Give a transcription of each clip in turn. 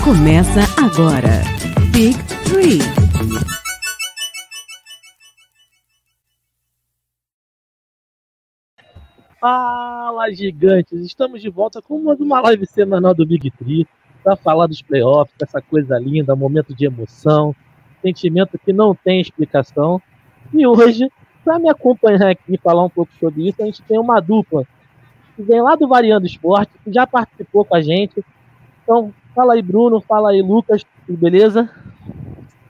Começa agora. Big Three. Fala, gigantes! Estamos de volta com mais uma live semanal do Big Three para falar dos playoffs, essa coisa linda, momento de emoção, sentimento que não tem explicação. E hoje, para me acompanhar aqui e falar um pouco sobre isso, a gente tem uma dupla que vem lá do Variando Esporte, que já participou com a gente. Então, fala aí, Bruno, fala aí, Lucas, tudo beleza?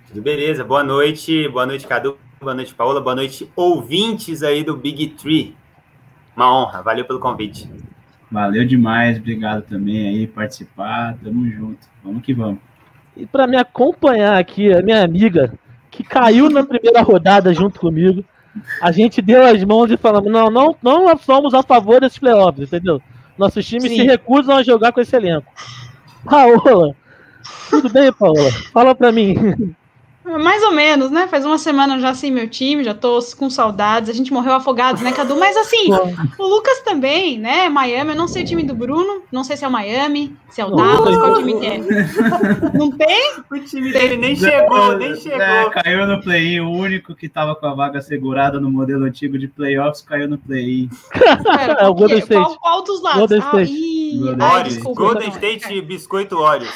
Tudo beleza, boa noite, boa noite, Cadu, boa noite, Paola, boa noite, ouvintes aí do Big Tree. Uma honra, valeu pelo convite. Valeu demais, obrigado também aí participar, tamo junto, vamos que vamos. E para me acompanhar aqui, a minha amiga, que caiu na primeira rodada junto comigo, a gente deu as mãos e falamos: não, não, não somos a favor desses playoffs, entendeu? Nossos times Sim. se recusam a jogar com esse elenco. Paola, tudo bem, Paola? Fala para mim. Mais ou menos, né? Faz uma semana já sem meu time, já tô com saudades. A gente morreu afogados, né, Cadu? Mas assim, o Lucas também, né? Miami, eu não sei o time do Bruno, não sei se é o Miami, se é o Dallas, qual time que é. Não tem? O time dele nem chegou, nem chegou. É, caiu no play-in, o único que tava com a vaga segurada no modelo antigo de playoffs caiu no play-in. É o Golden State. Qual, qual dos lados? Golden State. Ah, ih, Golden, ai, desculpa, Golden State Biscoito Óleos.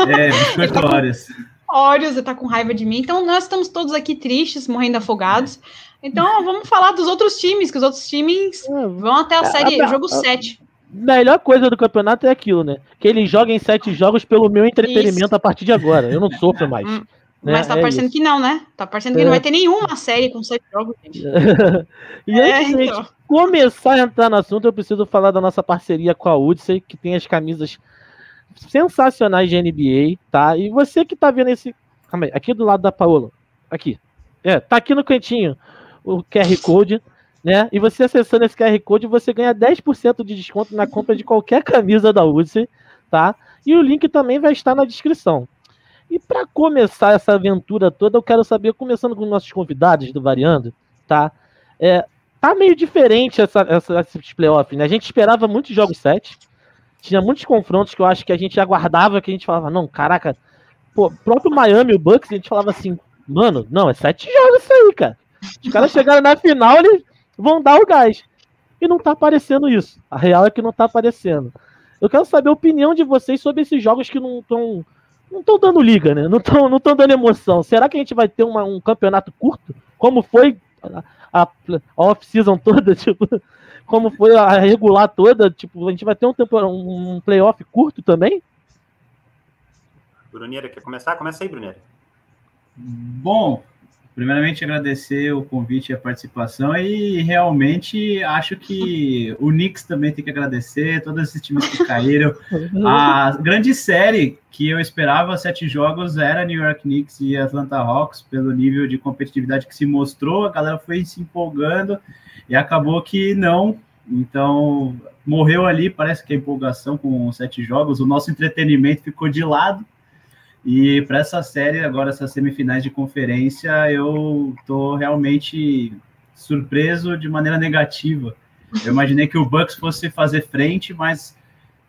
É, Biscoito Óleos. Órios, tá com raiva de mim. Então, nós estamos todos aqui tristes, morrendo afogados. Então, vamos falar dos outros times, que os outros times é. vão até a série, a, a, jogo 7. Melhor coisa do campeonato é aquilo, né? Que ele joga em sete jogos pelo meu entretenimento isso. a partir de agora. Eu não sofro mais. Hum, né? Mas tá é parecendo isso. que não, né? Tá parecendo que é. não vai ter nenhuma série com sete jogos, gente. e é, antes de então. começar a entrar no assunto, eu preciso falar da nossa parceria com a Udsey, que tem as camisas sensacionais de NBA, tá? E você que tá vendo esse. Calma aí, aqui do lado da Paola. Aqui. É, tá aqui no cantinho o QR Code, né? E você acessando esse QR Code, você ganha 10% de desconto na compra de qualquer camisa da UC, tá? E o link também vai estar na descrição. E para começar essa aventura toda, eu quero saber, começando com nossos convidados do Variando, tá? É, tá meio diferente essa, essa, esses playoffs, né? A gente esperava muitos jogos 7, tinha muitos confrontos que eu acho que a gente aguardava, que a gente falava, não, caraca, pô, próprio Miami, o Bucks, a gente falava assim, mano, não, é sete jogos isso aí, cara. Os caras chegaram na final, eles vão dar o gás. E não tá aparecendo isso. A real é que não tá aparecendo. Eu quero saber a opinião de vocês sobre esses jogos que não estão não estão dando liga, né? Não estão não tão dando emoção. Será que a gente vai ter uma, um campeonato curto? Como foi a, off-season toda? Tipo, como foi a regular toda, tipo, a gente vai ter um, um playoff curto também? Bruneira, quer começar? Começa aí, Bruneira. Bom, primeiramente agradecer o convite e a participação e realmente acho que o Knicks também tem que agradecer, todos esses times que caíram. A grande série que eu esperava, sete jogos, era New York Knicks e Atlanta Hawks, pelo nível de competitividade que se mostrou, a galera foi se empolgando e acabou que não. Então, morreu ali, parece que a empolgação com sete jogos, o nosso entretenimento ficou de lado. E para essa série, agora, essas semifinais de conferência, eu tô realmente surpreso de maneira negativa. Eu imaginei que o Bucks fosse fazer frente, mas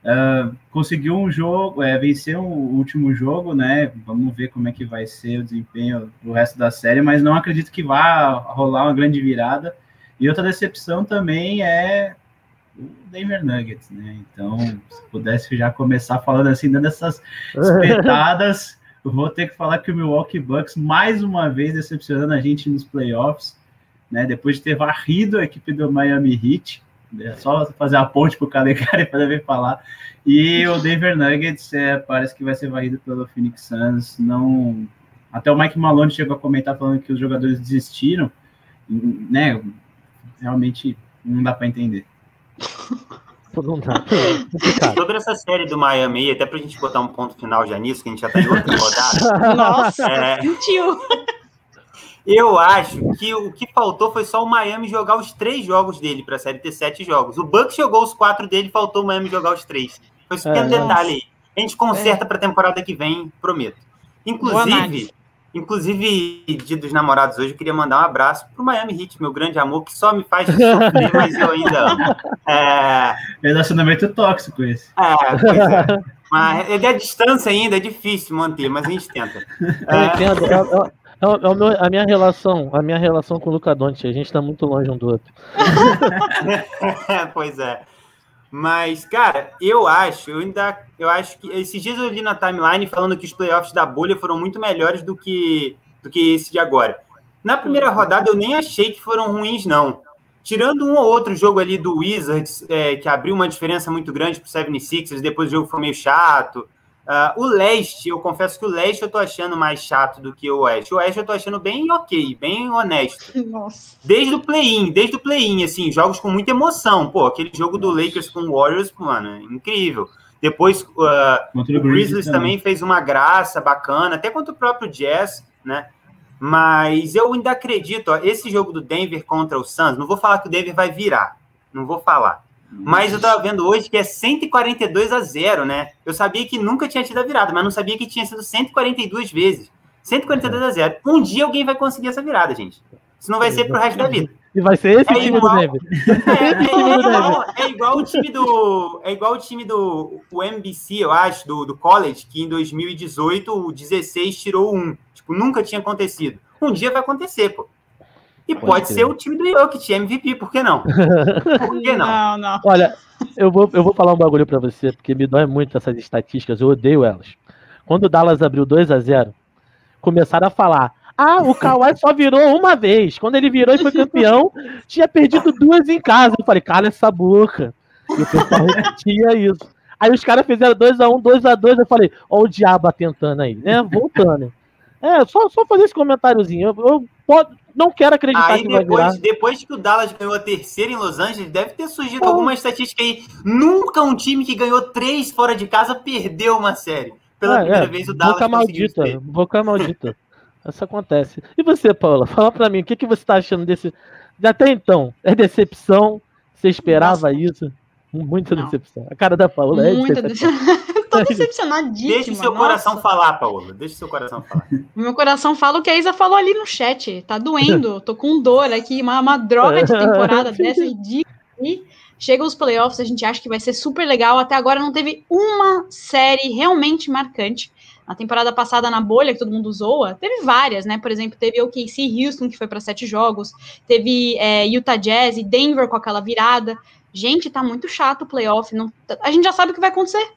uh, conseguiu um jogo, é, vencer o último jogo, né? Vamos ver como é que vai ser o desempenho do resto da série, mas não acredito que vá rolar uma grande virada. E outra decepção também é o Denver Nuggets, né? Então, se pudesse já começar falando assim, dando essas espetadas, vou ter que falar que o Milwaukee Bucks, mais uma vez, decepcionando a gente nos playoffs, né? Depois de ter varrido a equipe do Miami Heat, é só fazer a ponte para o Calegari para ver falar. E o Denver Nuggets é, parece que vai ser varrido pelo Phoenix Suns. Não, até o Mike Malone chegou a comentar falando que os jogadores desistiram, né? realmente não dá para entender. Não dá. Sobre essa série do Miami, até para a gente botar um ponto final já nisso, que a gente já está em outra rodada. Nossa, é, sentiu. Eu acho que o que faltou foi só o Miami jogar os três jogos dele para a série ter sete jogos. O Bucks jogou os quatro dele, faltou o Miami jogar os três. Foi esse é, detalhe aí. A gente conserta é. para a temporada que vem, prometo. Inclusive, Inclusive, dia dos namorados hoje, eu queria mandar um abraço pro Miami Heat, meu grande amor, que só me faz sofrer, mas eu ainda amo. É... Relacionamento tóxico esse. É, pois é. Mas é da distância ainda, é difícil manter, mas a gente tenta. Eu entendo. É, é, é, o meu, a minha relação, a minha relação com o Luca Doncic, a gente tá muito longe um do outro. pois é. Mas, cara, eu acho, eu ainda, eu acho que esses dias eu li na timeline falando que os playoffs da bolha foram muito melhores do que do que esse de agora. Na primeira rodada eu nem achei que foram ruins não. Tirando um ou outro jogo ali do Wizards, é, que abriu uma diferença muito grande para o 76ers, depois o jogo foi meio chato. Uh, o leste, eu confesso que o leste eu tô achando mais chato do que o oeste. O oeste eu tô achando bem ok, bem honesto. Nossa. Desde o play-in, desde o play-in, assim, jogos com muita emoção. Pô, aquele jogo do Lakers com o Warriors, mano, incrível. Depois uh, o Grizzlies também fez uma graça bacana, até contra o próprio Jazz, né? Mas eu ainda acredito, ó, esse jogo do Denver contra o Suns, não vou falar que o Denver vai virar, não vou falar. Mas eu tava vendo hoje que é 142 a 0, né? Eu sabia que nunca tinha tido a virada, mas não sabia que tinha sido 142 vezes. 142 a 0. Um dia alguém vai conseguir essa virada, gente. Isso não vai ser pro resto da vida. E vai ser esse é time igual, do Denver. É, é, igual, é, igual, o time do. É igual o time do o MBC, eu acho, do, do college, que em 2018 o 16 tirou um. Tipo, nunca tinha acontecido. Um dia vai acontecer, pô. E pode, pode ser o time do Jokic, MVP, por que não? Por que não? não, não. Olha, eu vou, eu vou falar um bagulho pra você, porque me dói muito essas estatísticas, eu odeio elas. Quando o Dallas abriu 2 a 0 começaram a falar: ah, o Kawhi só virou uma vez. Quando ele virou e foi campeão, tinha perdido duas em casa. Eu falei, cala essa boca. E o pessoal repetia isso. Aí os caras fizeram 2x1, 2x2. Eu falei, ó, o diabo tentando aí, né? Voltando. É, só, só fazer esse comentáriozinho. Eu, eu pode, não quero acreditar aí, que depois, vai virar. Depois que o Dallas ganhou a terceira em Los Angeles, deve ter surgido alguma estatística aí. Nunca um time que ganhou três fora de casa perdeu uma série. Pela é, primeira é, vez o Dallas boca maldita, boca maldita. Isso acontece. E você, Paula? Fala pra mim, o que, que você tá achando desse. Até então, é decepção? Você esperava Nossa. isso? Muita não. decepção. A cara da Paula é Muita decepção. Tô decepcionadíssima. Deixa o seu Nossa. coração falar, Paola. Deixa o seu coração falar. Meu coração fala o que a Isa falou ali no chat. Tá doendo. Tô com dor aqui. Uma, uma droga de temporada dessa ridícula. E chega os playoffs, a gente acha que vai ser super legal. Até agora não teve uma série realmente marcante. Na temporada passada, na bolha, que todo mundo zoa, teve várias, né? Por exemplo, teve o KC Houston, que foi para sete jogos, teve é, Utah Jazz e Denver com aquela virada. Gente, tá muito chato o playoff. Não, a gente já sabe o que vai acontecer.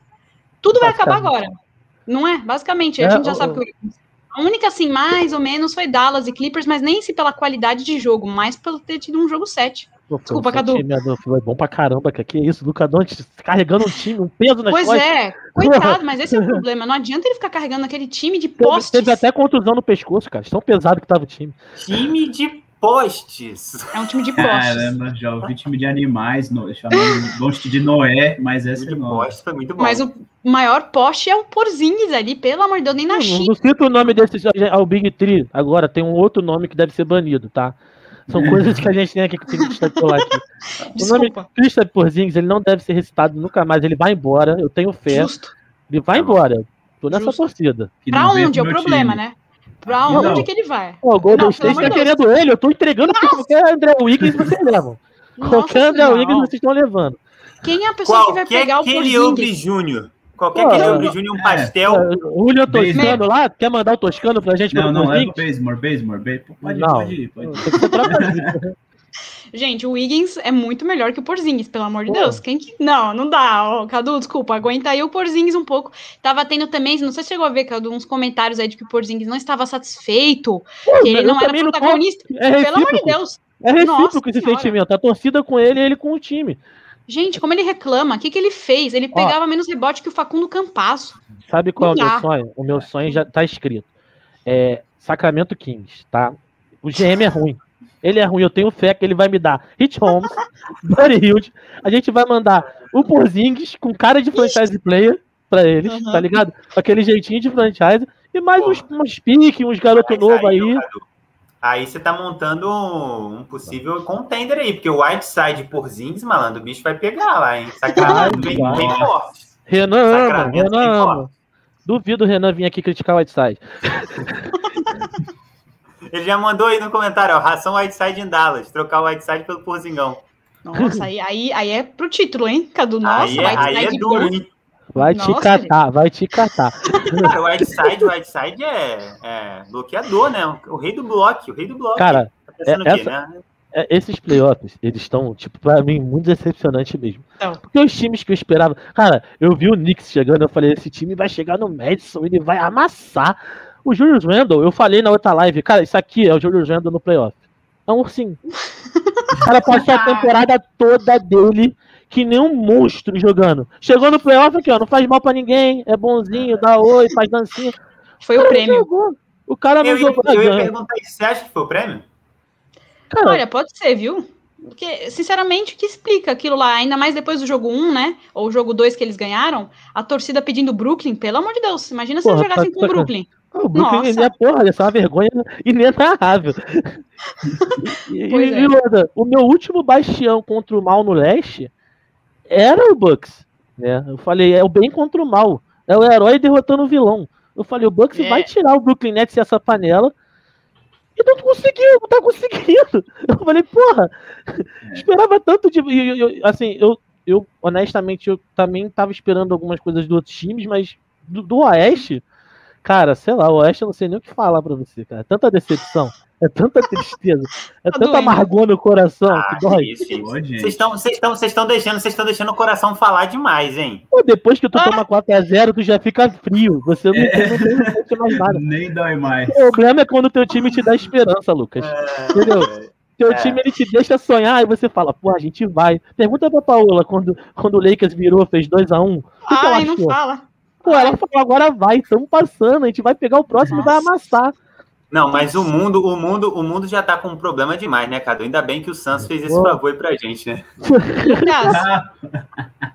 Tudo vai acabar agora. Não é? Basicamente, a é, gente já sabe o que vai A única, assim, mais ou menos, foi Dallas e Clippers, mas nem se pela qualidade de jogo, mas pelo ter tido um jogo 7. Desculpa, Cadu. Time, foi bom pra caramba, que, que isso, Luca Doncic carregando um time, um peso nas pois costas. Pois é, coitado, mas esse é o problema. Não adianta ele ficar carregando aquele time de postes. Teve até contusão no pescoço, cara. Tão pesado que tava o time. Time de postes. É um time de postes. Caramba, já ouvi time de animais, no, chamando poste de Noé, mas essa de não. Poste foi muito bom. Mas o maior poste é o Porzingis ali, pelo amor de Deus, nem na China. Não cito o nome desse, ao Big Tree. Agora tem um outro nome que deve ser banido, tá? São coisas que a gente tem aqui que tem que estapular aqui. O nome Christopher Porzingis, ele não deve ser recitado nunca mais. Ele vai embora, eu tenho fé. Justo. Ele vai embora. Tô nessa Justo. torcida. Pra onde é o problema, time. né? Pra onde não. que ele vai? Pô, o Golden State tá querendo ele, eu tô entregando porque qualquer André Wiggins vocês levam. Qualquer André Wiggins vocês estão levando. Quem é a pessoa Qualquer que vai pegar o Porzingis? Júnior. Qualquer que lembre Júnior um pastel. É, o William Toscano lá, quer mandar o Toscano pra gente? Não, não, é o Bazemore, Bazemore, Pode, não, pode ir, pode ir. Gente, o Wiggins é muito melhor que o Porzingis, pelo amor de Pô. Deus. Quem que... Não, não dá. Cadu, desculpa, aguenta aí o Porzingis um pouco. Tava tendo também, não sei se chegou a ver, Cadu, uns comentários aí de que o Porzingis não estava satisfeito, Pô, que ele não era protagonista. Não é pelo amor de Deus. É recíproco esse sentimento. A torcida com ele e ele com o time. Gente, como ele reclama, o que, que ele fez? Ele pegava Ó, menos rebote que o Facundo Campasso. Sabe qual Não é o meu sonho? O meu sonho já tá escrito. É Sacramento Kings, tá? O GM é ruim. Ele é ruim, eu tenho fé que ele vai me dar Hit Holmes, Buddy Hilde. A gente vai mandar o Porzingis com cara de franchise player pra eles, uhum. tá ligado? Aquele jeitinho de franchise. E mais uns, uns piques, uns garotos novos aí. Aí você tá montando um possível contender aí, porque o Whiteside por Zins, malandro, o bicho vai pegar lá, hein? Sacramento bem, bem forte. Renan ama, Renan ama. Duvido o Renan vir aqui criticar o Whiteside. Ele já mandou aí no comentário, ó, ração Whiteside em Dallas, trocar o Whiteside pelo Porzingão. Nossa, aí, aí, aí é pro título, hein, Cadu? Nossa, aí é, aí é duro, hein? Vai Nossa, te catar, gente. vai te catar. Cara, o Whiteside, o Whiteside é, é bloqueador, né? O rei do bloco, o rei do bloco. Cara, tá é, essa, né? é, esses playoffs, eles estão, tipo, pra mim, muito decepcionante mesmo. Não. Porque os times que eu esperava. Cara, eu vi o Knicks chegando, eu falei, esse time vai chegar no Madison, ele vai amassar. O Julius Randle, eu falei na outra live, cara, isso aqui é o Julius Randle no playoff. É um ursinho. O cara passou a temporada toda dele que nem um monstro jogando. Chegou no playoff aqui, ó, não faz mal pra ninguém, é bonzinho, dá oi, faz dancinha. Foi o, o prêmio. Jogou. O cara não eu, jogou. Eu, eu ia perguntar você acha que foi o prêmio? Cara, Olha, pode ser, viu? Porque, sinceramente, o que explica aquilo lá? Ainda mais depois do jogo 1, né? Ou o jogo 2 que eles ganharam, a torcida pedindo Brooklyn, pelo amor de Deus, imagina se eles jogassem tá, com o Brooklyn. O Brooklyn Nossa. é porra, essa é uma vergonha inenarrável. e, é. e, o meu último bastião contra o mal no leste era o Bucks. Né? Eu falei, é o bem contra o mal. É o herói derrotando o vilão. Eu falei, o Bucks é. vai tirar o Brooklyn Nets dessa panela. E não conseguiu, não tá conseguindo. Eu falei, porra, esperava tanto de. Eu, eu, assim, eu, eu honestamente eu também tava esperando algumas coisas dos outros times, mas do, do Oeste, cara, sei lá, o Oeste eu não sei nem o que falar pra você, cara. Tanta decepção. É tanta tristeza, é tá tanta amargor no coração ah, que dói. Vocês estão, vocês estão, vocês estão deixando, vocês estão deixando o coração falar demais, hein? Pô, depois que tu ah. toma 4x0, tu já fica frio. Você não, é. não, não sente mais nada. Nem dói mais. O problema é quando o teu time te dá esperança, Lucas. É. Entendeu? Teu é. time ele te deixa sonhar e você fala, pô, a gente vai. Pergunta pra Paola quando, quando o Lakers virou, fez 2x1. Um, Ai, não fala. Pô, ela falou, agora vai, estamos passando, a gente vai pegar o próximo Nossa. e vai amassar. Não, mas o mundo, o mundo, o mundo já tá com um problema demais, né, Cadu? Ainda bem que o Santos fez esse favor pra gente, né?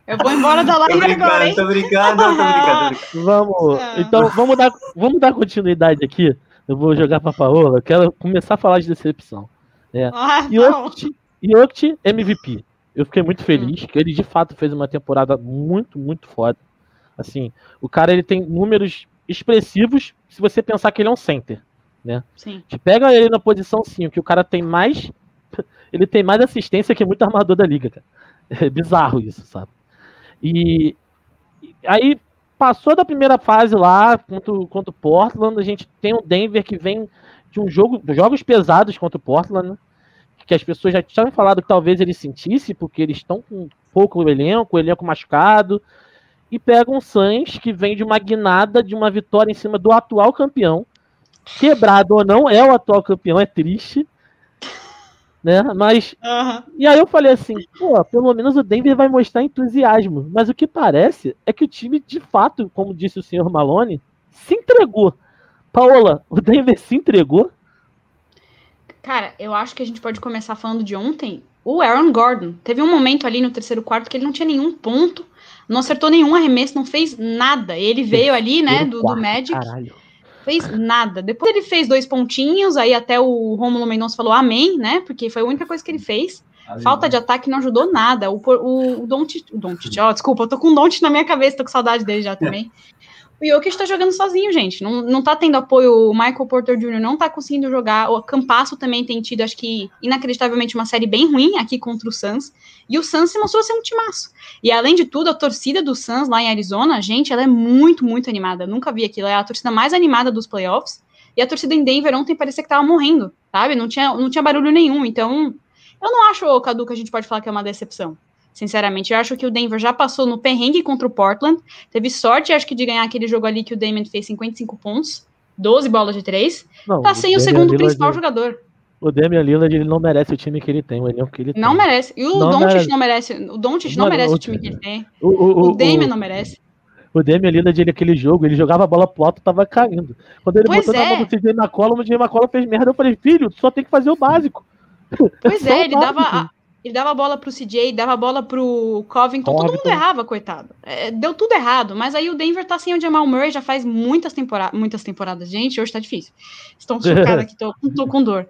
Eu vou embora da live agora, hein? Tô brincando, tô brincando, Vamos, então vamos dar, vamos dar continuidade aqui. Eu vou jogar pra Paola, quero começar a falar de decepção. É. Ah, Yokt, MVP. Eu fiquei muito feliz, hum. que ele de fato fez uma temporada muito, muito foda. Assim, o cara ele tem números expressivos se você pensar que ele é um center né? Sim. Te pega ele na posição 5, que o cara tem mais. Ele tem mais assistência que muito armador da liga, cara. É bizarro isso, sabe? E aí passou da primeira fase lá contra, contra o Portland, a gente tem o Denver que vem de um jogo, jogos pesados contra o Portland, né? que as pessoas já tinham falado que talvez ele sentisse, porque eles estão com pouco elenco, o elenco machucado, e pegam um Suns que vem de uma guinada de uma vitória em cima do atual campeão, quebrado ou não, é o atual campeão, é triste. Né? Mas. Uhum. E aí eu falei assim, pô, pelo menos o Denver vai mostrar entusiasmo. Mas o que parece é que o time, de fato, como disse o senhor Malone, se entregou. Paola, o Denver se entregou? Cara, eu acho que a gente pode começar falando de ontem. O Aaron Gordon. Teve um momento ali no terceiro quarto que ele não tinha nenhum ponto, não acertou nenhum arremesso, não fez nada. Ele veio ali, né, do, do Magic. Caralho fez nada. Depois ele fez dois pontinhos, aí até o Romulo Mendonça falou amém, né? Porque foi a única coisa que ele fez. Falta de ataque não ajudou nada. O, o, o Don't, o Don't, ó, desculpa, eu tô com o Don't na minha cabeça, tô com saudade dele já também. O Jokic tá jogando sozinho, gente. Não, não tá tendo apoio. O Michael Porter Jr. não tá conseguindo jogar. O Campasso também tem tido, acho que, inacreditavelmente, uma série bem ruim aqui contra o Suns. E o Suns se mostrou ser um timaço. E além de tudo, a torcida do Suns lá em Arizona, gente, ela é muito, muito animada. Eu nunca vi aquilo. É a torcida mais animada dos playoffs. E a torcida em Denver ontem parecia que tava morrendo, sabe? Não tinha, não tinha barulho nenhum. Então, eu não acho, Cadu, que a gente pode falar que é uma decepção. Sinceramente, eu acho que o Denver já passou no perrengue contra o Portland. Teve sorte, acho que, de ganhar aquele jogo ali que o Damon fez 55 pontos, 12 bolas de 3. Não, tá sem o, o segundo Lillard, principal jogador. O Damian Lillard ele não merece o time que ele tem, o elenco que ele tem. Não merece. E o Doncic não merece. O Doncic não, merece o time que ele tem. O, o, o Damian não merece. O Damian Lillard, ele, aquele jogo, ele jogava a bola pro alto tava caindo. Quando ele pois botou é. na mão do CJ McCollum, o CJ McCollum fez merda. Eu falei, filho, tu só tem que fazer o básico. Pois é, ele básico. dava ele dava a bola pro CJ, dava a bola pro Covington, Covington. todo mundo errava, coitado. É, deu tudo errado, mas aí o Denver tá sem o Jamal Murray já faz muitas, tempora muitas temporadas. Gente, hoje tá difícil. Estão chocados aqui, tô, tô com dor.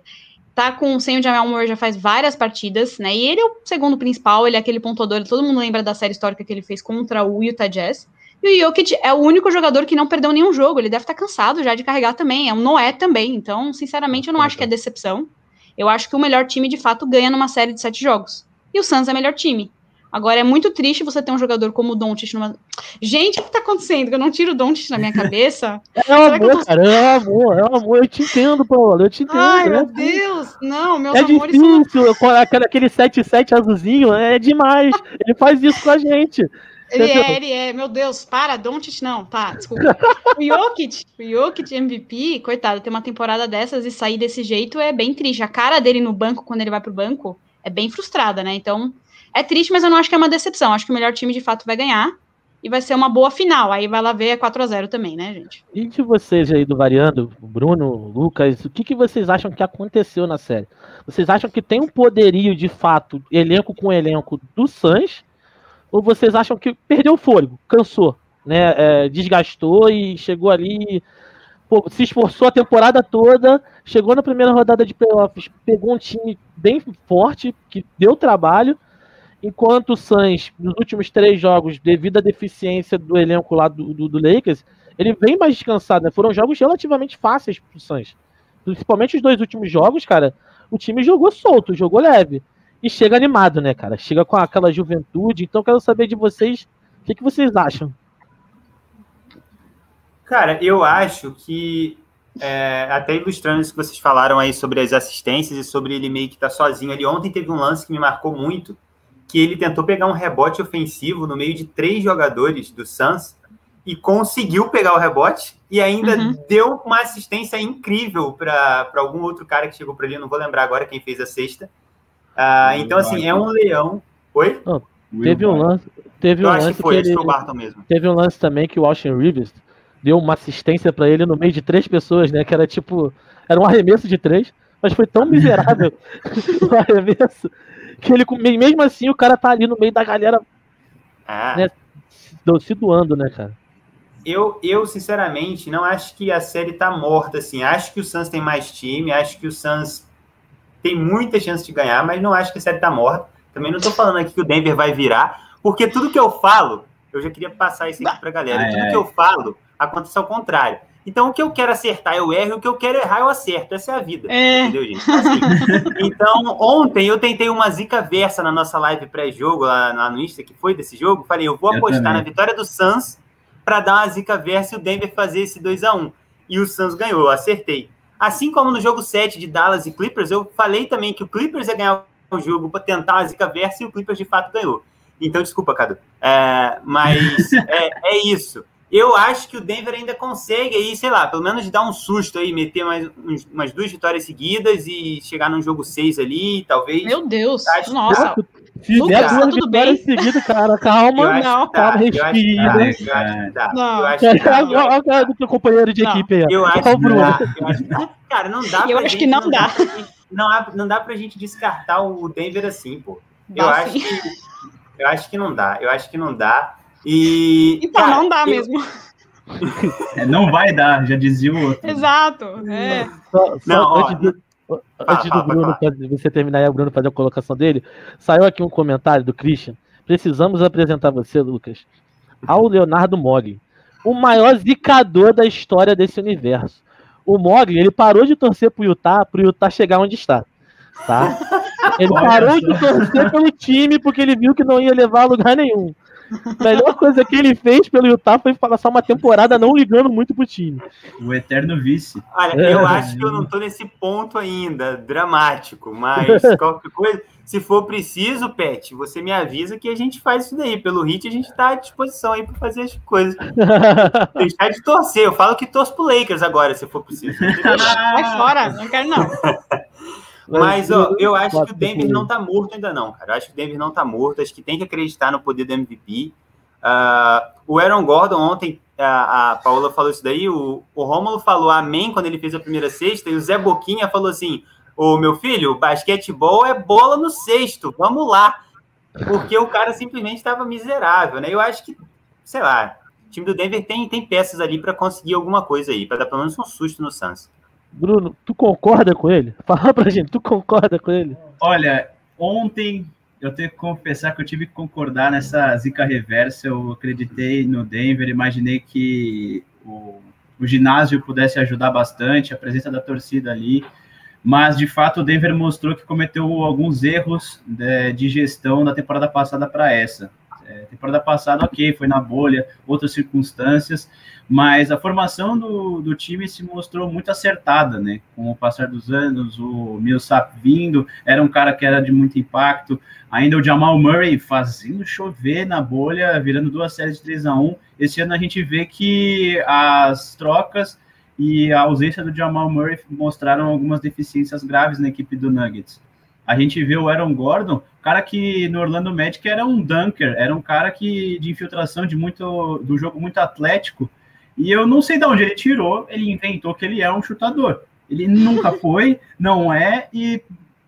Tá com sem o Jamal Murray já faz várias partidas, né? E ele é o segundo principal, ele é aquele pontuador, todo mundo lembra da série histórica que ele fez contra o Utah Jazz. E o Jokic é o único jogador que não perdeu nenhum jogo, ele deve estar tá cansado já de carregar também, é um Noé também, então, sinceramente, eu não acho que é decepção. Eu acho que o melhor time, de fato, ganha numa série de sete jogos. E o Suns é o melhor time. Agora é muito triste você ter um jogador como o Doncic numa. Gente, o que tá acontecendo? Eu não tiro o Doncic na minha cabeça. É o amor, tô... cara, é amor, é amor. Eu te entendo, Paulo, eu te entendo. Ai, meu Deus, não, meus é amores difícil, são... aquele 7-7 azulzinho, é demais. Ele faz isso com a gente. Ele é, ele é, meu Deus, para, Doncic não, tá, desculpa. O Jokic, o Jokic MVP, coitado, ter uma temporada dessas e sair desse jeito é bem triste. A cara dele no banco, quando ele vai pro banco, é bem frustrada, né? Então, é triste, mas eu não acho que é uma decepção. Acho que o melhor time de fato vai ganhar e vai ser uma boa final. Aí vai lá ver a 4 a 0 também, né, gente? E de vocês aí do Variando, Bruno, Lucas, o que, que vocês acham que aconteceu na série? Vocês acham que tem um poderio de fato, elenco com elenco do Suns? Ou vocês acham que perdeu o fôlego, cansou, né? É, desgastou e chegou ali, pô, se esforçou a temporada toda, chegou na primeira rodada de playoffs, pegou um time bem forte, que deu trabalho, enquanto o Suns, nos últimos três jogos, devido à deficiência do elenco lá do, do, do Lakers, ele vem mais descansado, né? Foram jogos relativamente fáceis pro Suns. Principalmente os dois últimos jogos, cara, o time jogou solto, jogou leve. E chega animado, né, cara? Chega com aquela juventude. Então, quero saber de vocês, o que, que vocês acham? Cara, eu acho que, é, até ilustrando isso que vocês falaram aí sobre as assistências e sobre ele meio que tá sozinho ali. Ontem teve um lance que me marcou muito, que ele tentou pegar um rebote ofensivo no meio de três jogadores do Suns e conseguiu pegar o rebote e ainda uhum. deu uma assistência incrível para algum outro cara que chegou para ali, não vou lembrar agora quem fez a sexta. Uh, então, assim, é um leão. Oi? Oh, teve um lance. Teve Eu um acho lance que foi, que ele, foi o Barton mesmo. Teve um lance também que o Austin Rivers deu uma assistência para ele no meio de três pessoas, né? Que era tipo. Era um arremesso de três, mas foi tão miserável o arremesso que ele, mesmo assim, o cara tá ali no meio da galera, ah. né, se doando, né, cara? Eu, eu, sinceramente, não acho que a série tá morta, assim. Acho que o Suns tem mais time, acho que o Suns tem muita chance de ganhar, mas não acho que a série tá morta. Também não tô falando aqui que o Denver vai virar, porque tudo que eu falo, eu já queria passar isso aqui pra galera, tudo que eu falo acontece ao contrário. Então, o que eu quero acertar, eu erro, o que eu quero errar, eu acerto. Essa é a vida. É. Entendeu, gente? Assim, então, ontem eu tentei uma zica versa na nossa live pré-jogo, lá, lá, no Insta, que foi desse jogo. Falei, eu vou eu apostar também. na vitória do Suns para dar uma zica versa e o Denver fazer esse 2 a 1 E o Suns ganhou, eu acertei. Assim como no jogo 7 de Dallas e Clippers, eu falei também que o Clippers ia ganhar o jogo para tentar uma zica versa e o Clippers de fato ganhou. Então, desculpa, Cadu. É, mas é, é isso. Eu acho que o Denver ainda consegue aí, sei lá, pelo menos dar um susto aí, meter mais uns, umas duas vitórias seguidas e chegar num jogo seis ali, talvez. Meu Deus, acho nossa. Se der duas tudo vitórias seguidas, cara, calma, não, calma, respira. Não, eu acho que Olha o cara do teu companheiro de não. equipe aí. Eu acho que dá. Eu acho que Cara, não dá Eu acho que não dá. Não, não dá pra gente descartar o Denver assim, pô. Eu acho que eu acho que não dá. Eu acho que não dá. E, então, cara, não dá eu... mesmo. É, não vai dar, já dizia o outro. Exato. É. Só, só não, antes, do, antes do Bruno, você terminar e o Bruno fazer a colocação dele, saiu aqui um comentário do Christian. Precisamos apresentar você, Lucas, ao Leonardo Mogli, o maior zicador da história desse universo. O Mogli, ele parou de torcer pro Utah, pro Utah chegar onde está. Tá? Ele parou de torcer pelo time porque ele viu que não ia levar a lugar nenhum. A melhor coisa que ele fez pelo Utah foi passar uma temporada não ligando muito pro time. O eterno vice. Olha, eu é. acho que eu não tô nesse ponto ainda, dramático, mas qualquer coisa, se for preciso, Pet, você me avisa que a gente faz isso daí. Pelo hit, a gente tá à disposição aí para fazer as coisas. Deixar de torcer. Eu falo que torço pro Lakers agora, se for preciso. Vai fora, não quero não. Mas, ó, eu acho que o Denver não tá morto ainda não, cara. Eu acho que o Denver não tá morto. Acho que tem que acreditar no poder do MVP. Uh, ah, o Aaron Gordon ontem, a, a Paula falou isso daí, o, o Rômulo falou amém quando ele fez a primeira sexta, e o Zé Boquinha falou assim, ô meu filho, basquetebol é bola no sexto, vamos lá. Porque o cara simplesmente estava miserável, né? Eu acho que, sei lá, o time do Denver tem, tem peças ali para conseguir alguma coisa aí, para dar pelo menos um susto no Suns. Bruno, tu concorda com ele? Fala pra gente, tu concorda com ele? Olha, ontem eu tenho que confessar que eu tive que concordar nessa zica reversa. Eu acreditei no Denver, imaginei que o, o ginásio pudesse ajudar bastante, a presença da torcida ali. mas de fato o Denver mostrou que cometeu alguns erros de, é, de gestão da temporada passada para essa. É, temporada passada, ok, foi na bolha, outras circunstâncias, mas a formação do, do time se mostrou muito acertada, né? Com o passar dos anos, o Millsap vindo, era um cara que era de muito impacto, ainda o Jamal Murray fazendo chover na bolha, virando duas séries de 3 a 1 Esse ano a gente vê que as trocas e a ausência do Jamal Murray mostraram algumas deficiências graves na equipe do Nuggets. A gente vê o Aaron Gordon, cara que no Orlando Magic era um dunker, era um cara que de infiltração de muito do jogo muito atlético, e eu não sei de onde ele tirou, ele inventou que ele é um chutador. Ele nunca foi, não é, e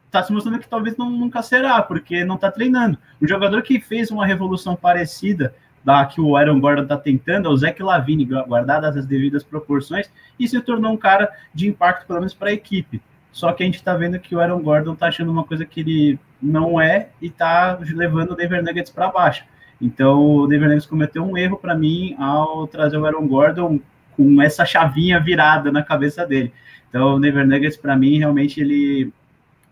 está se mostrando que talvez não, nunca será, porque não está treinando. O jogador que fez uma revolução parecida da que o Aaron Gordon está tentando é o Zach Lavine, guardadas as devidas proporções, e se tornou um cara de impacto, pelo menos para a equipe. Só que a gente está vendo que o Aaron Gordon está achando uma coisa que ele não é e está levando o Denver Nuggets para baixo. Então, o Denver Nuggets cometeu um erro para mim ao trazer o Aaron Gordon com essa chavinha virada na cabeça dele. Então, o Denver Nuggets, para mim, realmente ele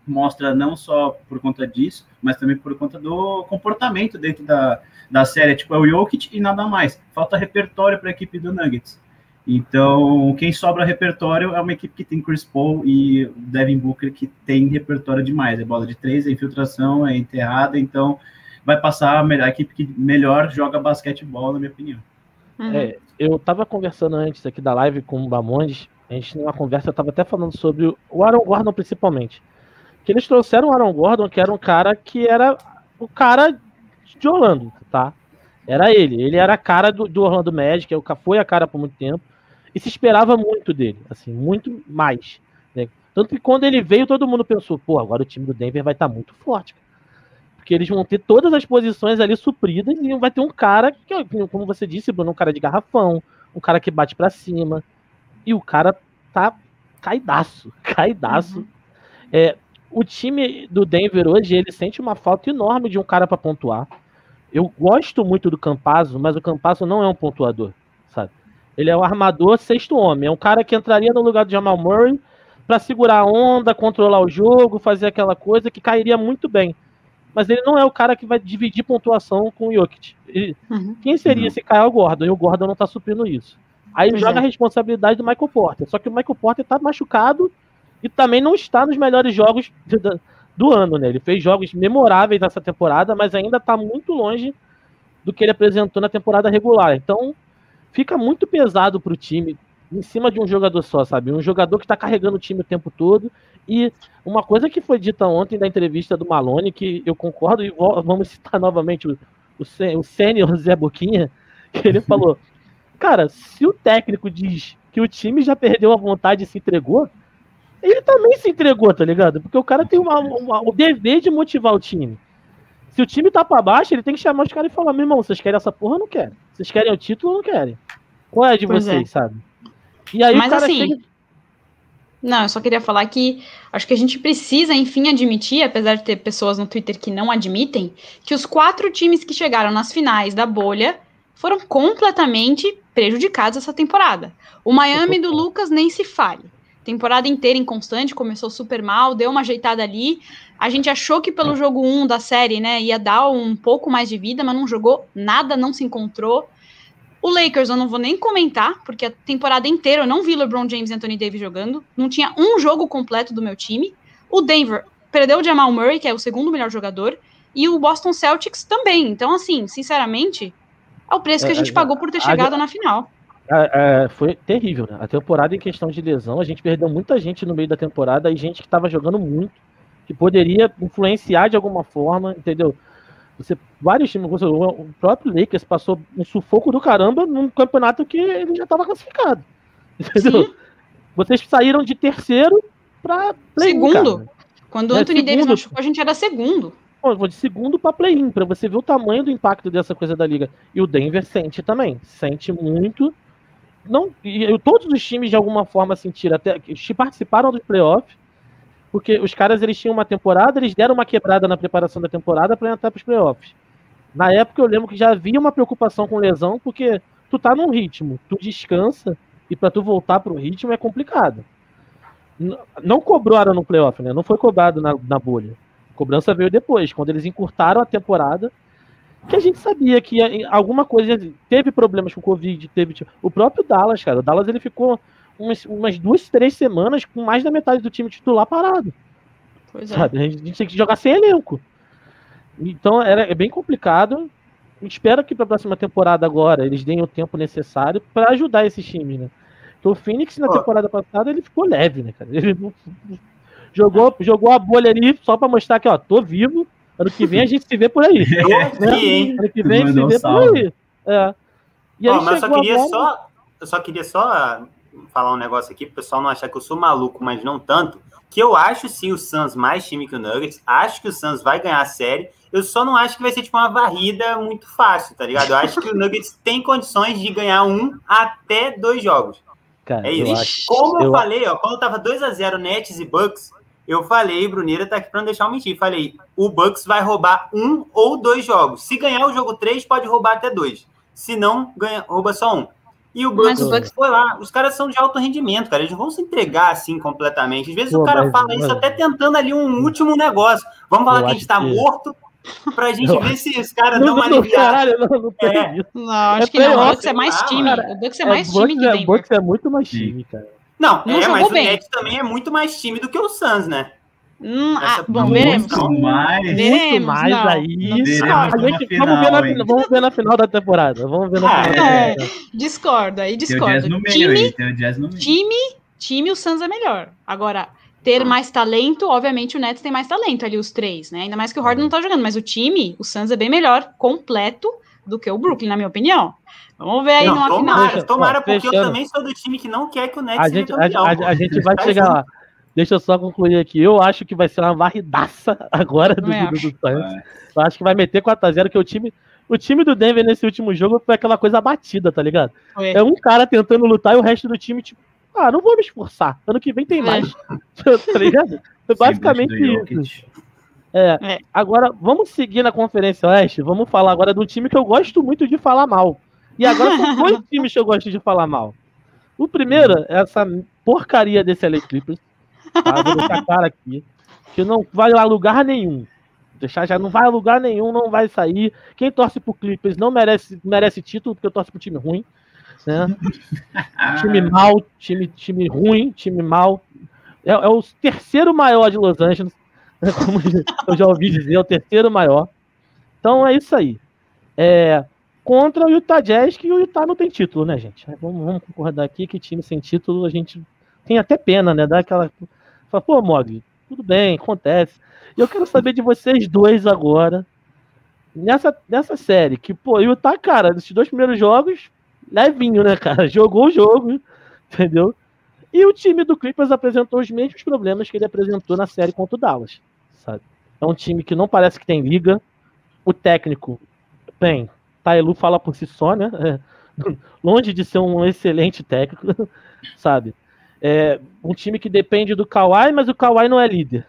mostra não só por conta disso, mas também por conta do comportamento dentro da, da série. Tipo, é o Jokic e nada mais. Falta repertório para a equipe do Nuggets. Então, quem sobra repertório é uma equipe que tem Chris Paul e Devin Booker, que tem repertório demais. É bola de três, é infiltração, é enterrada. Então, vai passar a, melhor, a equipe que melhor joga basquetebol, na minha opinião. Uhum. É, eu estava conversando antes aqui da live com o Bamondes, a gente numa conversa estava até falando sobre o Aaron Gordon principalmente. Que eles trouxeram o Aaron Gordon, que era um cara que era o cara de Orlando, tá? Era ele. Ele era a cara do, do Orlando Magic, foi a cara por muito tempo. E se esperava muito dele, assim, muito mais. Né? Tanto que quando ele veio, todo mundo pensou, pô, agora o time do Denver vai estar tá muito forte. Porque eles vão ter todas as posições ali supridas e vai ter um cara, que, como você disse, Bruno, um cara de garrafão, um cara que bate para cima. E o cara tá caidaço, caidaço. Uhum. É, o time do Denver hoje, ele sente uma falta enorme de um cara para pontuar. Eu gosto muito do Campazzo, mas o Campazzo não é um pontuador? Ele é o armador sexto homem, é um cara que entraria no lugar do Jamal Murray para segurar a onda, controlar o jogo, fazer aquela coisa que cairia muito bem mas ele não é o cara que vai dividir pontuação com o Jokic. Ele, uhum. Quem seria uhum. esse Kyle Gordon? E o Gordon não tá suprindo isso. Aí pois joga é. a responsabilidade do Michael Porter. Só que o Michael Porter tá machucado e também não está nos melhores jogos do, do ano, né? Ele fez jogos memoráveis nessa temporada, mas ainda tá muito longe do que ele apresentou na temporada regular. Então, fica muito pesado pro time em cima de um jogador só, sabe? Um jogador que tá carregando o time o tempo todo e uma coisa que foi dita ontem da entrevista do Malone, que eu concordo, e vamos citar novamente o, o, o sênior Zé Boquinha, que ele falou: Cara, se o técnico diz que o time já perdeu a vontade e se entregou, ele também se entregou, tá ligado? Porque o cara tem uma, uma, o dever de motivar o time. Se o time tá pra baixo, ele tem que chamar os caras e falar: meu irmão, vocês querem essa porra ou não querem? Vocês querem o título ou não querem? Qual é de pois vocês, é. sabe? E aí Mas o cara assim, chega não, eu só queria falar que acho que a gente precisa, enfim, admitir, apesar de ter pessoas no Twitter que não admitem, que os quatro times que chegaram nas finais da bolha foram completamente prejudicados essa temporada. O Miami do Lucas nem se fale. Temporada inteira inconstante, começou super mal, deu uma ajeitada ali. A gente achou que pelo jogo 1 da série, né, ia dar um pouco mais de vida, mas não jogou nada, não se encontrou. O Lakers eu não vou nem comentar, porque a temporada inteira eu não vi LeBron James e Anthony Davis jogando. Não tinha um jogo completo do meu time. O Denver perdeu o Jamal Murray, que é o segundo melhor jogador, e o Boston Celtics também. Então, assim, sinceramente, é o preço que a é, gente é, pagou por ter chegado na final. É, é, foi terrível, né? A temporada em questão de lesão, a gente perdeu muita gente no meio da temporada e gente que estava jogando muito, que poderia influenciar de alguma forma, entendeu? Você, vários times, o próprio Lakers passou um sufoco do caramba num campeonato que ele já estava classificado. Entendeu? Sim. Vocês saíram de terceiro para segundo. Cara. Quando o é, Anthony Davis machucou, a gente era segundo. De segundo para play-in, para você ver o tamanho do impacto dessa coisa da liga. E o Denver sente também, sente muito. Não, todos os times de alguma forma sentiram até que participaram dos playoffs porque os caras eles tinham uma temporada, eles deram uma quebrada na preparação da temporada para entrar para os playoffs. Na época eu lembro que já havia uma preocupação com lesão, porque tu tá num ritmo, tu descansa e para tu voltar pro ritmo é complicado. não cobraram no playoff, né? Não foi cobrado na, na bolha. A cobrança veio depois, quando eles encurtaram a temporada, que a gente sabia que alguma coisa teve problemas com o Covid, teve tipo, o próprio Dallas, cara. O Dallas ele ficou umas, umas duas, três semanas com mais da metade do time titular parado. Pois é. sabe? A gente, a gente tem que jogar sem elenco. Então era, é bem complicado. Espero que para a próxima temporada agora eles deem o tempo necessário para ajudar esses times, né? Então o Phoenix na temporada passada ele ficou leve, né, cara? Ele jogou, jogou a bolha ali só para mostrar que, ó, tô vivo. Ano que vem a gente se vê por aí. né? Ano que vem a gente se vê por aí. É. E aí mas só queria bola... só, eu só queria só falar um negócio aqui, pro pessoal não achar que eu sou maluco, mas não tanto. Que eu acho sim o Suns mais time que o Nuggets. Acho que o Suns vai ganhar a série. Eu só não acho que vai ser tipo uma varrida muito fácil, tá ligado? Eu acho que o Nuggets tem condições de ganhar um até dois jogos. Cara, é isso. Eu acho, Como eu, eu falei, ó, quando tava 2 a 0 Nets e Bucks, eu falei, Bruneira tá aqui pra não deixar eu mentir. Falei, o Bucks vai roubar um ou dois jogos. Se ganhar o jogo 3, pode roubar até dois. Se não, ganha, rouba só um. E o Bucks, o Bucks foi lá. Os caras são de alto rendimento, cara. Eles não vão se entregar assim completamente. Às vezes Pô, o cara mas, fala mas... isso até tentando ali um último negócio. Vamos falar que a gente tá que... morto pra gente eu... ver se os caras dão uma aliviada. Caralho, não, não, é. não, acho é que não. O Bucks é mais time. o Bucks é mais time que O Bucks é muito mais time, cara. Não, não é, mas bem. o Nets também é muito mais time do que o Suns, né? Hum, ah, bom, veremos. Muito mais, veremos, muito mais não, aí. Gente, final, vamos, ver na, vamos ver na final da temporada. Vamos ver na ah, final. É, discordo, aí discordo. Meio, time, time, time, o Suns é melhor. Agora, ter ah. mais talento, obviamente o Nets tem mais talento ali, os três, né? Ainda mais que o Harden não tá jogando, mas o time, o Suns é bem melhor, completo, do que o Brooklyn, na minha opinião. Vamos ver aí não, numa tomara, final. Tomara, porque eu também sou do time que não quer que o Nets a gente, a, a, a, gente vai chegar lá. Deixa eu só concluir aqui. Eu acho que vai ser uma varridaça agora do, do, do Suns. Eu acho que vai meter 4x0, que o time. O time do Denver nesse último jogo foi aquela coisa batida, tá ligado? É um cara tentando lutar e o resto do time, tipo, ah, não vou me esforçar. Ano que vem tem mais. tá ligado? Foi basicamente isso. É. é. Agora, vamos seguir na Conferência Oeste. Vamos falar agora de um time que eu gosto muito de falar mal. E agora são dois times que eu gosto de falar mal. O primeiro é essa porcaria desse LA Clippers. Tá? Vou deixar claro aqui. Que não vai a lugar nenhum. Deixar já não vai a lugar nenhum, não vai sair. Quem torce pro Clippers não merece, merece título, porque eu torço pro time ruim. Né? time mal, time, time ruim, time mal. É, é, o terceiro maior de Los Angeles. Como eu já ouvi dizer, é o terceiro maior. Então é isso aí. É, contra o Utah Jazz, que o Utah não tem título, né, gente? Vamos, vamos concordar aqui que time sem título a gente tem até pena, né? Dá aquela Fala, pô, Mogli, tudo bem, acontece. E eu quero saber de vocês dois agora, nessa, nessa série, que, pô, o tá, cara, nesses dois primeiros jogos, levinho, né, cara? Jogou o jogo, entendeu? E o time do Clippers apresentou os mesmos problemas que ele apresentou na série contra o Dallas, sabe? É um time que não parece que tem liga. O técnico tem. Tailu fala por si só, né? É, longe de ser um excelente técnico, sabe? É um time que depende do Kawhi, mas o Kawhi não é líder.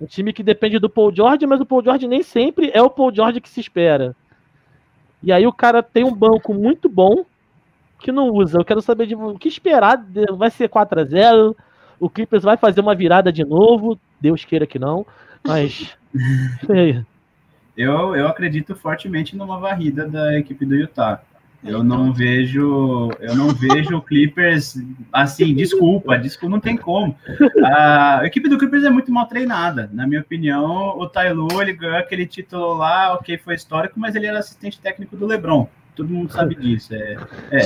Um time que depende do Paul George, mas o Paul George nem sempre é o Paul George que se espera. E aí o cara tem um banco muito bom que não usa. Eu quero saber de o que esperar. Vai ser 4 a 0 O Clippers vai fazer uma virada de novo. Deus queira que não. Mas. eu, eu acredito fortemente numa varrida da equipe do Utah. Eu não vejo, eu não vejo o Clippers assim, desculpa, desculpa, não tem como. A equipe do Clippers é muito mal treinada, na minha opinião. O Tyloo, ele ganhou aquele título lá, ok, foi histórico, mas ele era assistente técnico do LeBron. Todo mundo sabe disso. É, é.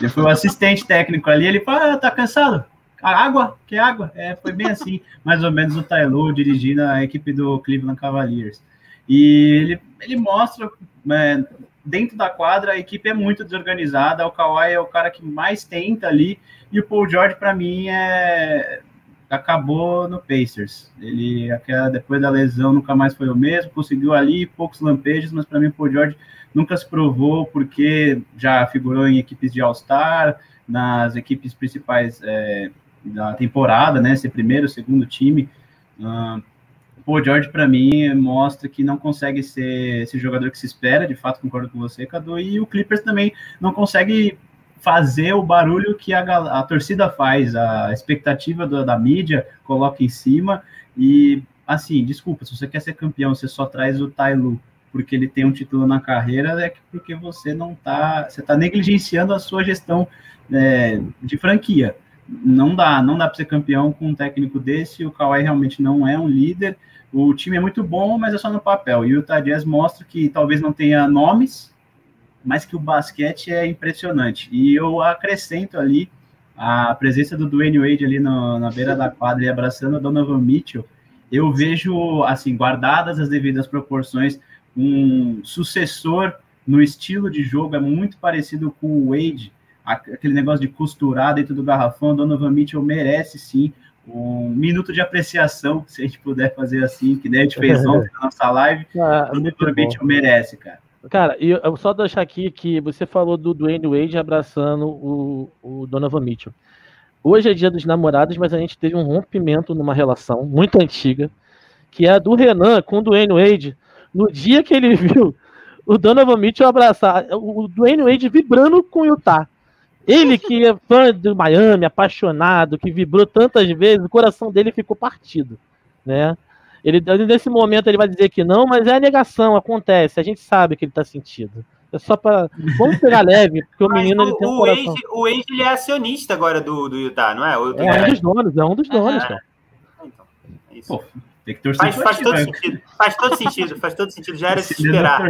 Ele foi o assistente técnico ali, ele falou, ah, tá cansado? A água? Que água? É, foi bem assim, mais ou menos o Tyloo dirigindo a equipe do Cleveland Cavaliers. E ele, ele mostra é, dentro da quadra a equipe é muito desorganizada. O Kawhi é o cara que mais tenta ali e o Paul George para mim é acabou no Pacers. Ele depois da lesão nunca mais foi o mesmo, conseguiu ali poucos lampejos, mas para mim o Paul George nunca se provou porque já figurou em equipes de All-Star, nas equipes principais é, da temporada, né? Ser primeiro, segundo time. Uh, Paul George, para mim, mostra que não consegue ser esse jogador que se espera, de fato, concordo com você, Cadu, e o Clippers também não consegue fazer o barulho que a, a torcida faz, a expectativa do, da mídia coloca em cima. E, assim, desculpa, se você quer ser campeão, você só traz o Tailu porque ele tem um título na carreira, é porque você não tá, você está negligenciando a sua gestão é, de franquia. Não dá, não dá para ser campeão com um técnico desse. O Kawhi realmente não é um líder. O time é muito bom, mas é só no papel. E o Jazz mostra que talvez não tenha nomes, mas que o basquete é impressionante. E eu acrescento ali a presença do Dwayne Wade ali no, na beira da quadra e abraçando o Donovan Mitchell. Eu vejo, assim, guardadas as devidas proporções, um sucessor no estilo de jogo é muito parecido com o Wade, aquele negócio de costurar dentro do garrafão. Donovan Mitchell merece sim um minuto de apreciação, se a gente puder fazer assim, que nem a gente fez ontem na nossa live. Ah, Donovan Mitchell merece, cara. Cara, e eu só deixar aqui que você falou do Dwayne Wade abraçando o, o Donovan Mitchell. Hoje é dia dos namorados, mas a gente teve um rompimento numa relação muito antiga, que é a do Renan com o Dwayne Wade, no dia que ele viu o Donovan Mitchell abraçar o Dwayne Wade vibrando com o Utah. Ele que é fã do Miami, apaixonado, que vibrou tantas vezes, o coração dele ficou partido, né? Ele, nesse momento ele vai dizer que não, mas é a negação, acontece, a gente sabe que ele está sentido. É só para. Vamos pegar leve, porque o mas menino o, ele tem um coração. Age, o Age ele é acionista agora do, do Utah, não é? O, é, é um dos donos, é um dos donos, ah, cara. Então, é isso. Pô, tem que torcer faz, faz todo sentido, faz todo sentido, faz todo sentido. Já era de se esperar.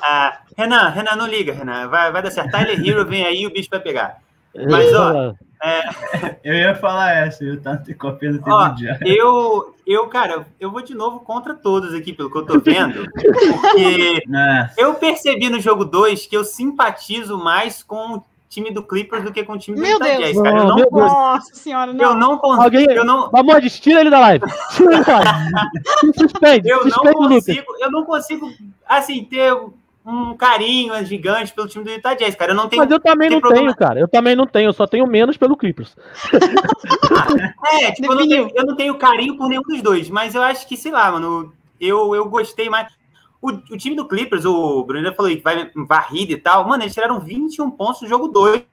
Ah, Renan, Renan, não liga, Renan. Vai, vai dar certo. Tyler Hero vem aí e o bicho vai pegar. Mas, ó. É... Eu ia falar essa, eu tava copiando ó, eu, eu, cara, eu vou de novo contra todos aqui, pelo que eu tô vendo. Porque é. eu percebi no jogo 2 que eu simpatizo mais com time do Clippers do que com o time meu do Utah Jazz, cara. Eu não consigo, Nossa senhora, não. Eu não consigo. Alguém, eu não... Vamos, tira ele da live. Tira ele da live. suspende, eu suspende, não consigo, eu não consigo, assim, ter um carinho gigante pelo time do Utah Jazz, cara. Eu não tenho. Mas eu também não problema. tenho, cara. Eu também não tenho. Eu só tenho menos pelo Clippers. é, tipo, eu não, tenho, eu não tenho carinho por nenhum dos dois. Mas eu acho que, sei lá, mano. Eu, eu gostei mais. O, o time do Clippers, o Bruno falou que vai varrida e tal. Mano, eles tiraram 21 pontos no jogo 2.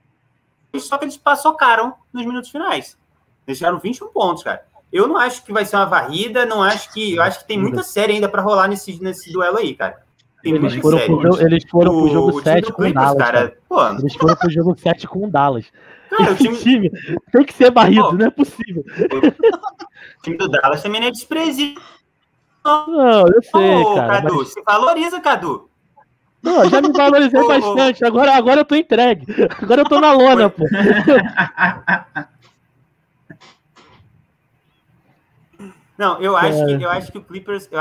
Só que eles passocaram nos minutos finais. Eles tiraram 21 pontos, cara. Eu não acho que vai ser uma varrida, não acho que. Eu acho que tem muita série ainda para rolar nesse, nesse duelo aí, cara. Tem eles, foram série. pro, eles foram pro jogo 7 com o Dallas. Cara, cara. Eles foram pro jogo 7 com o Dallas. Cara, o time... time... tem que ser varrido, Pô, não é possível. O time do Dallas também não é desprezível. Não, eu sei, Ô, cara. Cadu, mas... se valoriza, Cadu. Não, já me valorizei bastante. Agora, agora eu tô entregue. Agora eu tô na lona, pô. Não, eu acho, é. que, eu acho que o Clippers tem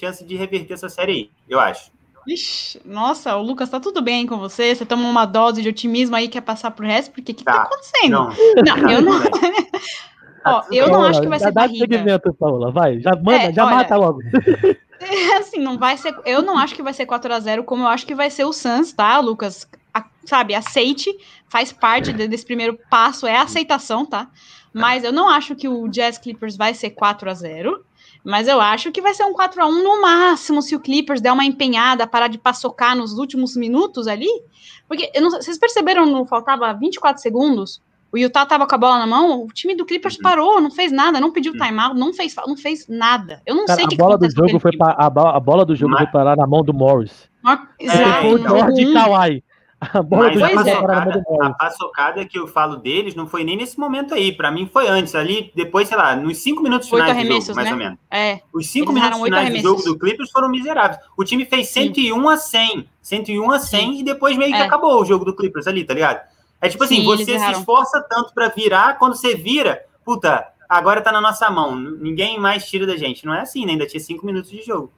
chance de reverter essa série aí. Eu acho. Ixi, nossa, o Lucas, tá tudo bem com você? Você toma uma dose de otimismo aí, quer passar pro resto? Porque o que tá, tá acontecendo? Não, não eu não. Ó, eu não acho que vai ser dá barriga. Segmento, Paula, vai, já manda, é, já olha, mata logo. Assim, não vai ser. Eu não acho que vai ser 4 a 0 como eu acho que vai ser o Suns, tá, Lucas? A, sabe, aceite, faz parte desse primeiro passo, é a aceitação, tá? Mas eu não acho que o Jazz Clippers vai ser 4 a 0 mas eu acho que vai ser um 4 a 1 no máximo se o Clippers der uma empenhada, parar de paçocar nos últimos minutos ali. Porque não, vocês perceberam, não faltava 24 segundos? O Utah tava com a bola na mão, o time do Clippers uhum. parou, não fez nada, não pediu uhum. timeout, não fez, não fez nada. Eu não Cara, sei o que, bola do jogo foi pa, a, bola, a bola do jogo Mas... foi parar na mão do Morris. Exato. Foi o de Kawhi. A bola Mas do a, paçocada, a paçocada que eu falo deles não foi nem nesse momento aí. Para mim foi antes. Ali, depois, sei lá, nos cinco minutos finais do jogo, mais né? ou menos. É. Os cinco Eles minutos finais do jogo do Clippers foram miseráveis. O time fez 101 Sim. a 100. 101 a 100 Sim. e depois meio que é. acabou o jogo do Clippers ali, tá ligado? É tipo assim, Sim, você se esforça tanto para virar, quando você vira, puta, agora tá na nossa mão, ninguém mais tira da gente. Não é assim, né? Ainda tinha cinco minutos de jogo.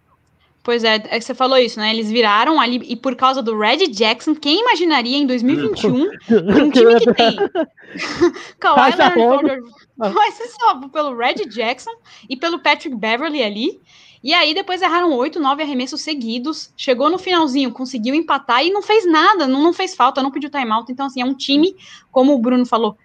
Pois é, é que você falou isso, né? Eles viraram ali, e por causa do Red Jackson, quem imaginaria em 2021 um time que tem Kawhi Leonard vai ser salvo pelo Red Jackson e pelo Patrick Beverly ali. E aí depois erraram oito, nove arremessos seguidos. Chegou no finalzinho, conseguiu empatar e não fez nada, não, não fez falta, não pediu timeout. Então, assim, é um time, como o Bruno falou,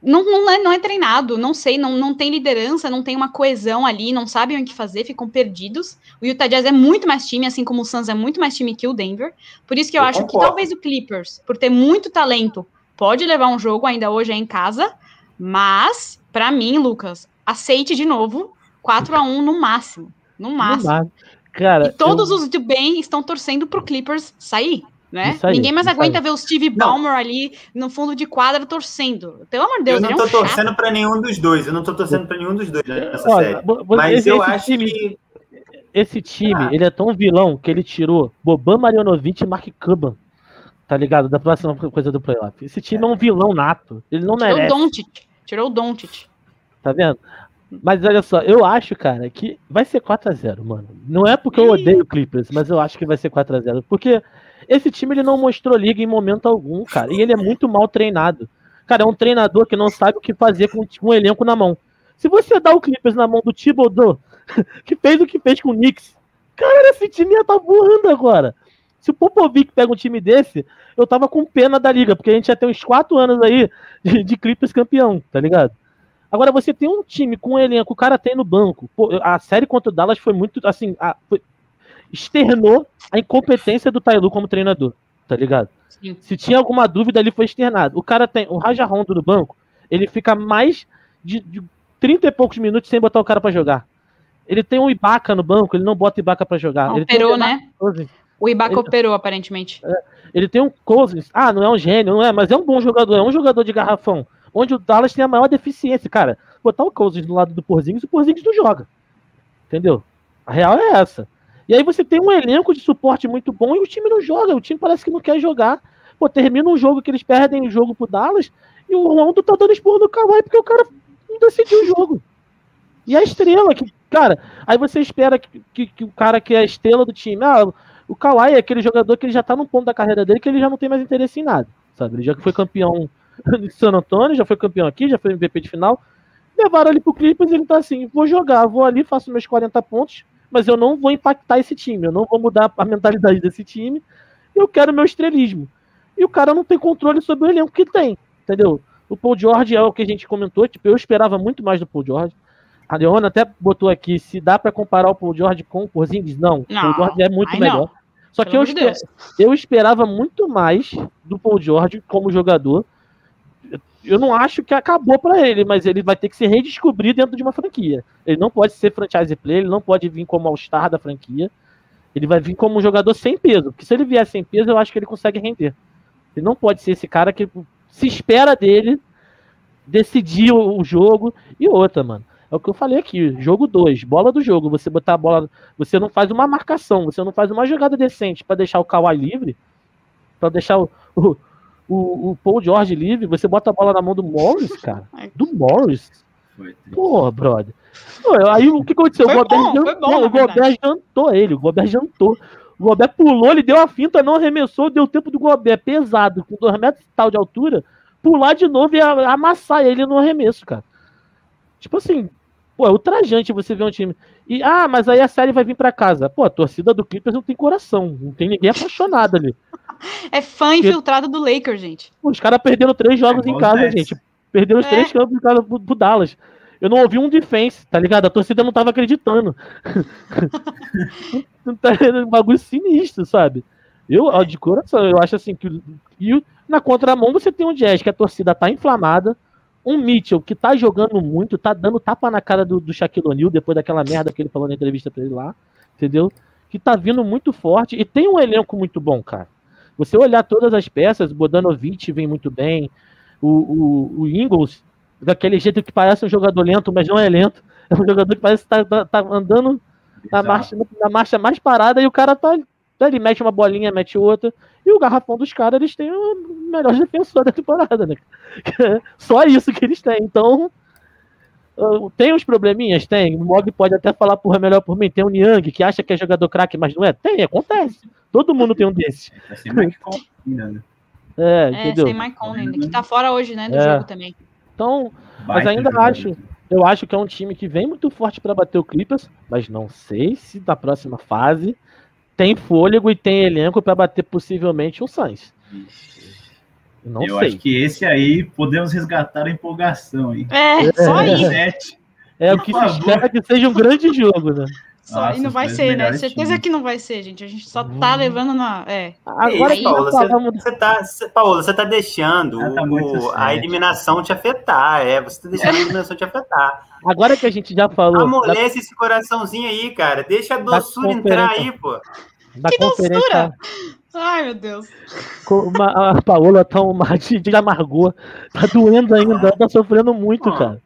não, não, é, não é treinado, não sei, não, não tem liderança, não tem uma coesão ali, não sabem o que fazer, ficam perdidos. O Utah Jazz é muito mais time, assim como o Suns é muito mais time que o Denver. Por isso que eu, eu acho concordo. que talvez o Clippers, por ter muito talento, pode levar um jogo, ainda hoje é em casa, mas, para mim, Lucas, aceite de novo 4 a 1 no máximo. No máximo. Cara, e todos eu... os do bem estão torcendo pro Clippers sair né? Aí, Ninguém mais aguenta aí. ver o Steve Ballmer ali no fundo de quadra torcendo. Pelo amor de Deus, Eu não tô é um torcendo para nenhum dos dois. Eu não tô torcendo para nenhum dos dois nessa Olha, série. Mas esse, eu acho time, que esse time, ah. ele é tão vilão que ele tirou Boban Marjanovic e Mark Cuban. Tá ligado? Da próxima coisa do playoff. Esse time é, é um vilão nato. Ele não tirou merece. Tirou o Doncic. Tirou o Doncic. Tá vendo? Mas olha só, eu acho, cara, que vai ser 4x0, mano. Não é porque eu odeio o Clippers, mas eu acho que vai ser 4x0. Porque esse time ele não mostrou liga em momento algum, cara. E ele é muito mal treinado. Cara, é um treinador que não sabe o que fazer com um elenco na mão. Se você dá o Clippers na mão do Thibodeau, que fez o que fez com o Knicks, cara, esse time ia estar tá voando agora. Se o Popovic pega um time desse, eu tava com pena da liga, porque a gente já tem uns quatro anos aí de, de Clippers campeão, tá ligado? Agora você tem um time com um elenco, o cara tem no banco. Pô, a série contra o Dallas foi muito, assim, a, foi, externou a incompetência do Tailu como treinador, tá ligado? Sim. Se tinha alguma dúvida, ele foi externado. O cara tem o Raja Rondo no banco, ele fica mais de, de 30 e poucos minutos sem botar o cara para jogar. Ele tem um Ibaka no banco, ele não bota Ibaka para jogar. Não, ele operou, né? O Ibaka ele, operou, aparentemente. É, ele tem um Cousins. Ah, não é um gênio, não é, mas é um bom jogador, é um jogador de garrafão. Onde o Dallas tem a maior deficiência, cara. Botar o Cousins do lado do Porzingis, o Porzingis não joga. Entendeu? A real é essa. E aí você tem um elenco de suporte muito bom e o time não joga. O time parece que não quer jogar. Pô, termina um jogo que eles perdem o jogo pro Dallas e o Rondo tá dando esporro no Kawhi porque o cara não decidiu o jogo. E a estrela, que, cara, aí você espera que, que, que, o cara que é a estrela do time, ah, o Kawhi é aquele jogador que ele já tá num ponto da carreira dele que ele já não tem mais interesse em nada, sabe? Ele já foi campeão de San Antonio, já foi campeão aqui, já foi MVP de final. Levaram ele pro Clippers e ele tá assim, vou jogar, vou ali, faço meus 40 pontos, mas eu não vou impactar esse time, eu não vou mudar a mentalidade desse time, eu quero meu estrelismo. E o cara não tem controle sobre o elenco que tem, entendeu? O Paul George é o que a gente comentou, tipo, eu esperava muito mais do Paul George. A Leona até botou aqui, se dá para comparar o Paul George com o Porzingis, não. não. O Paul George é muito melhor. Não. Só que eu, esper... eu esperava muito mais do Paul George como jogador eu não acho que acabou para ele, mas ele vai ter que se redescobrir dentro de uma franquia. Ele não pode ser franchise player, ele não pode vir como all-star da franquia. Ele vai vir como um jogador sem peso, porque se ele vier sem peso, eu acho que ele consegue render. Ele não pode ser esse cara que se espera dele decidir o jogo e outra, mano. É o que eu falei aqui, jogo 2, bola do jogo, você botar a bola, você não faz uma marcação, você não faz uma jogada decente para deixar o Kawhi livre, para deixar o, o o, o Paul George livre, você bota a bola na mão do Morris, cara. Do Morris. Porra, brother. Aí o que aconteceu? Foi o Gobert, bom, jantou, bom, o Gobert jantou ele, o Gobert jantou. O Gobert pulou, ele deu a finta, não arremessou, deu tempo do Gobert pesado, com 2 metros e tal de altura, pular de novo e amassar ele no arremesso, cara. Tipo assim, pô, é ultrajante você ver um time. E, ah, mas aí a série vai vir para casa. Pô, a torcida do Clippers não tem coração, não tem ninguém apaixonado ali. É fã infiltrado do Lakers, gente. Os caras perderam três jogos é em casa, 10. gente. Perderam os é. três campos em casa pro, pro, Dallas. Eu não ouvi um defense, tá ligado? A torcida não tava acreditando. tá um bagulho sinistro, sabe? Eu, ó, de coração, eu acho assim que. E na contramão você tem um Jazz, que a torcida tá inflamada. Um Mitchell que tá jogando muito, tá dando tapa na cara do, do Shaquille O'Neal depois daquela merda que ele falou na entrevista pra ele lá, entendeu? Que tá vindo muito forte e tem um elenco muito bom, cara. Você olhar todas as peças, Bodanovic vem muito bem, o, o, o Ingles, daquele jeito que parece um jogador lento, mas não é lento. É um jogador que parece estar tá, tá, tá andando na marcha, na marcha mais parada e o cara tá. Ele mete uma bolinha, mete outra. E o garrafão dos caras, eles têm o melhor defensor da temporada, né? Só isso que eles têm. Então, tem uns probleminhas? Tem. O Mog pode até falar porra melhor por mim. Tem o Niang, que acha que é jogador craque, mas não é. Tem, acontece. Todo mundo tem um desses. É sem Mike né? É, entendeu? É, sem Mike Conley, que tá fora hoje, né, do é. jogo também. Então, mas ainda acho, eu acho que é um time que vem muito forte para bater o Clippers, mas não sei se na próxima fase tem fôlego e tem elenco para bater possivelmente o Suns. Não eu sei. acho que esse aí podemos resgatar a empolgação. Hein? É, só isso. É o que se espera que seja um grande jogo, né? Só, Nossa, e não vai ser, né? Certeza time. que não vai ser, gente. A gente só tá hum. levando na. É. Agora, Ei, Paola, você, você, tá, você, Paola, você tá deixando ah, tá o, a eliminação te afetar. É, você tá deixando a eliminação te afetar. Agora que a gente já falou. Amolece da... esse coraçãozinho aí, cara. Deixa a doçura entrar aí, pô. Da que doçura! Ai, meu Deus. Uma, a Paola tá uma de, de amargor. Tá doendo ainda, tá sofrendo muito, cara.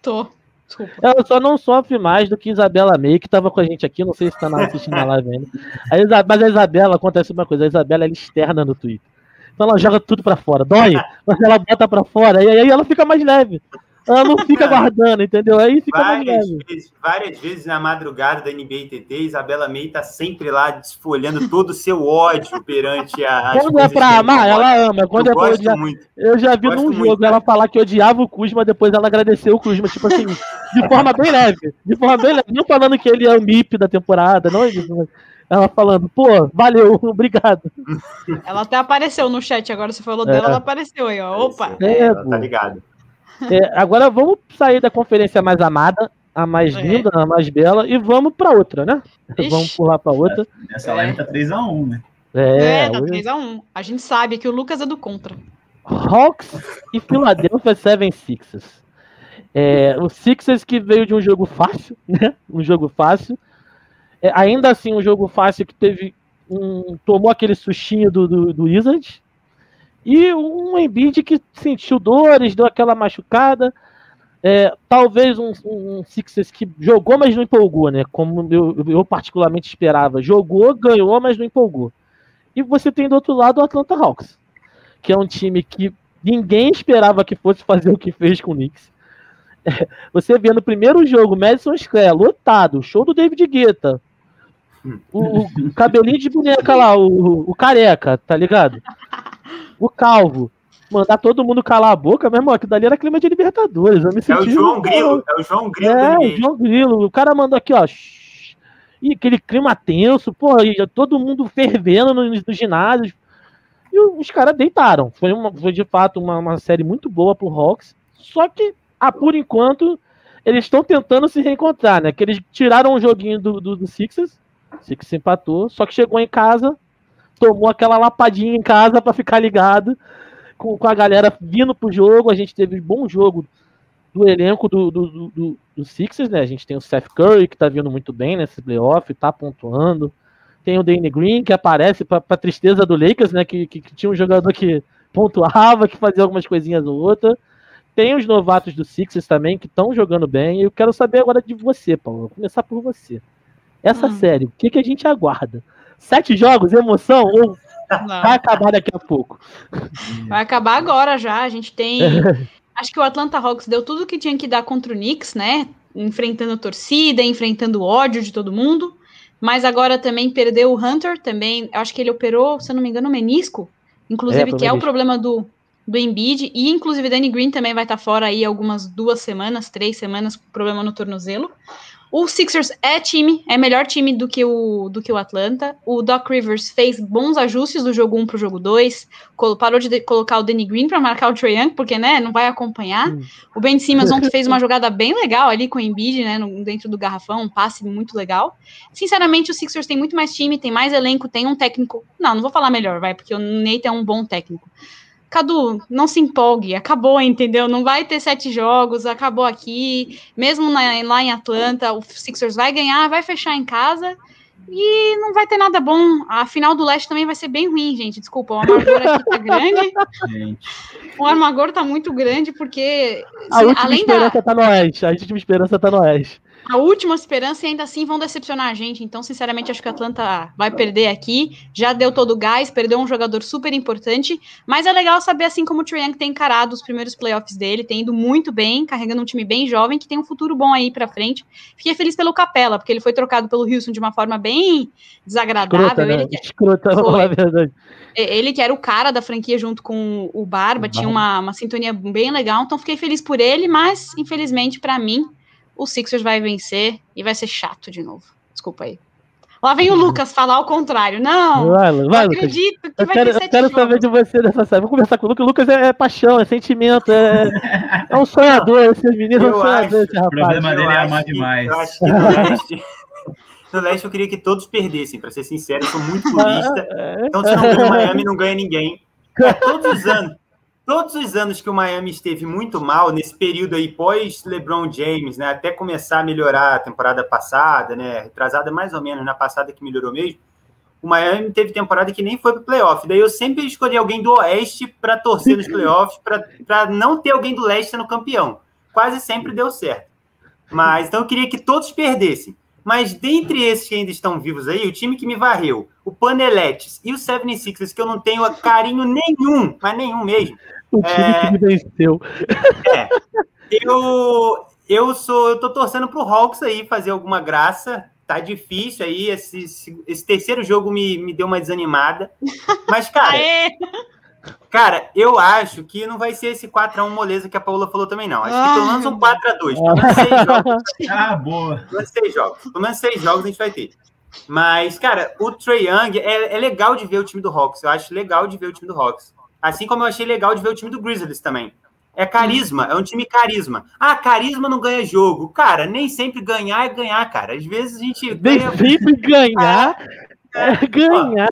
Tô. Desculpa. Ela só não sofre mais do que Isabela May, que estava com a gente aqui, não sei se está assistindo a live ainda. A Isa, mas a Isabela, acontece uma coisa, a Isabela é externa no Twitter. Então ela joga tudo para fora, dói, mas ela bota para fora, e aí ela fica mais leve. Ela não fica guardando, entendeu? Aí fica várias vezes, várias vezes na madrugada da NBA TT, Isabela May tá sempre lá desfolhando todo o seu ódio perante a. Quando é pra amar, ela ama. Quando eu é pra odiar. Muito. Eu já vi num jogo muito. ela falar que odiava o Kuzma, depois ela agradeceu o Kuzma, tipo assim, de forma bem leve. De forma bem leve. Não falando que ele é o MIP da temporada, não é isso. Ela falando, pô, valeu, obrigado. Ela até apareceu no chat, agora você falou é. dela, ela apareceu aí, ó. Opa! É, é tá ligado. É, agora vamos sair da conferência mais amada, a mais é. linda, a mais bela, e vamos para outra, né? Ixi. Vamos pular para outra. Essa live tá 3x1, né? É, é tá 3x1. A gente sabe que o Lucas é do contra. Hawks e Philadelphia 76ers. É, o Sixers que veio de um jogo fácil, né? Um jogo fácil. É, ainda assim, um jogo fácil que teve um, tomou aquele sustinho do, do, do Wizards, e um Embiid que sentiu dores, deu aquela machucada. É, talvez um, um Sixers que jogou, mas não empolgou, né? Como eu, eu, particularmente esperava. Jogou, ganhou, mas não empolgou. E você tem do outro lado o Atlanta Hawks, que é um time que ninguém esperava que fosse fazer o que fez com o Knicks. É, você vê no primeiro jogo, Madison Square, lotado, show do David Guetta. O, o cabelinho de boneca lá, o, o careca, tá ligado? O Calvo, mandar todo mundo calar a boca, meu irmão, que dali era clima de Libertadores. Eu me senti, é o João Grilo, é o João Grilo. É, o João Grilo. O cara mandou aqui, ó. E aquele clima tenso, pô, todo mundo fervendo nos, nos ginásios. E os caras deitaram. Foi, uma, foi de fato uma, uma série muito boa pro Hawks. Só que, ah, por enquanto, eles estão tentando se reencontrar, né? Que eles tiraram um joguinho do, do, do Sixers. Sixers empatou. Só que chegou em casa, tomou aquela lapadinha em casa para ficar ligado com, com, a galera vindo pro jogo. A gente teve um bom jogo do elenco do, do, do, do Sixers, né? A gente tem o Seth Curry, que tá vindo muito bem nesse playoff, tá pontuando. Tem o Danny Green, que aparece para tristeza do Lakers, né? Que, que, que, tinha um jogador que pontuava, que fazia algumas coisinhas ou outra. Tem os novatos do Sixers também, que estão jogando bem. E eu quero saber agora de você, Paulo. Vou começar por você. Essa hum. série, o que, que a gente aguarda? Sete jogos, emoção? Ou vai acabar daqui a pouco? Vai acabar agora já. A gente tem. Acho que o Atlanta Hawks deu tudo o que tinha que dar contra o Knicks, né? Enfrentando torcida, enfrentando ódio de todo mundo. Mas agora também perdeu o Hunter, também. Acho que ele operou, se eu não me engano, o menisco. Inclusive, é, que é o problema do, do Embiid. E, inclusive, Danny Green também vai estar fora aí algumas duas semanas, três semanas, com problema no tornozelo. O Sixers é time, é melhor time do que o, do que o Atlanta. O Doc Rivers fez bons ajustes do jogo 1 para o jogo 2. Parou de, de colocar o Danny Green para marcar o Trae Young, porque né, não vai acompanhar. Hum. O Ben Simmons ontem fez uma jogada bem legal ali com o Embiid, né, no, dentro do garrafão, um passe muito legal. Sinceramente, o Sixers tem muito mais time, tem mais elenco, tem um técnico. Não, não vou falar melhor, vai, porque o Nate é um bom técnico. Cadu, não se empolgue, acabou, entendeu? Não vai ter sete jogos, acabou aqui. Mesmo na, lá em Atlanta, o Sixers vai ganhar, vai fechar em casa e não vai ter nada bom. A final do leste também vai ser bem ruim, gente. Desculpa, o amargor aqui tá grande. Gente. O amargor tá muito grande porque. A última além esperança da... tá no oeste. A última esperança tá no oeste a última esperança e ainda assim vão decepcionar a gente. Então, sinceramente, acho que o Atlanta vai perder aqui. Já deu todo o gás, perdeu um jogador super importante. Mas é legal saber, assim, como o Triang tem encarado os primeiros playoffs dele, tem ido muito bem, carregando um time bem jovem, que tem um futuro bom aí pra frente. Fiquei feliz pelo Capela, porque ele foi trocado pelo Houston de uma forma bem desagradável. Escrota, né? ele, que... Escrota, verdade. ele que era o cara da franquia junto com o Barba, tinha uma, uma sintonia bem legal, então fiquei feliz por ele, mas infelizmente para mim o Sixers vai vencer e vai ser chato de novo. Desculpa aí. Lá vem o Lucas falar o contrário. Não, vai, vai, acredito que eu vai quero, ter Eu quero saber de você dessa série. Vou conversar com o Lucas. O Lucas é, é paixão, é sentimento, é, é um sonhador. Esse menino é um sonhador, esse rapaz. O problema dele é amar demais. Eu acho que no leste, eu queria que todos perdessem, para ser sincero. Eu sou muito purista. Então, se não ganha o Miami, não ganha ninguém. Todos os anos. Todos os anos que o Miami esteve muito mal, nesse período aí pós LeBron James, né, até começar a melhorar a temporada passada, né, retrasada mais ou menos, na passada que melhorou mesmo, o Miami teve temporada que nem foi para o playoff. Daí eu sempre escolhi alguém do Oeste para torcer nos playoffs, para não ter alguém do Leste sendo campeão. Quase sempre deu certo. Mas então eu queria que todos perdessem. Mas dentre esses que ainda estão vivos aí, o time que me varreu, o Paneletes e o 76ers, que eu não tenho carinho nenhum, mas nenhum mesmo. O time é... que me venceu. É. Eu, eu sou, eu tô torcendo pro Hawks aí fazer alguma graça. Tá difícil aí. Esse, esse terceiro jogo me, me deu uma desanimada. Mas, cara. Cara, eu acho que não vai ser esse 4x1 moleza que a Paula falou também, não. Acho que pelo menos um 4x2. Pelo menos seis jogos. Ah, boa. Pelo menos seis jogos. Pelo menos seis jogos a gente vai ter. Mas, cara, o Trey Young é, é legal de ver o time do Hawks. Eu acho legal de ver o time do Hawks. Assim como eu achei legal de ver o time do Grizzlies também. É carisma, é um time carisma. Ah, carisma não ganha jogo. Cara, nem sempre ganhar é ganhar, cara. Às vezes a gente. Nem ganha... sempre ganhar é ganhar.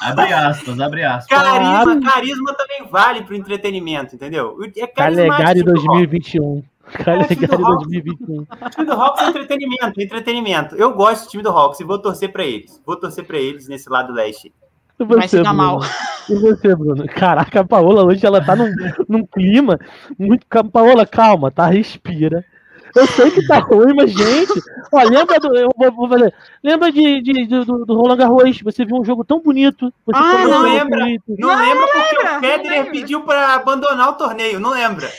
Abre aspas, abre aspas. Carisma, carisma também vale para o entretenimento, entendeu? É Calegari 2021. Calegari 2021. O time do Hawks é entretenimento, entretenimento. Eu gosto do time do Hawks e vou torcer para eles. Vou torcer para eles nesse lado leste. Você, Vai se dar mal. E você, Bruno? Caraca, a Paola hoje ela tá num, num clima muito. Paola, calma, tá? Respira. Eu sei que tá ruim, mas, gente, ó, lembra do. Eu vou, vou fazer, lembra de, de, do, do Roland Garros? Você viu um jogo tão bonito. ah, não lembra. Bonito. Não, não lembra porque lembra, o Federer pediu para abandonar o torneio, não lembra.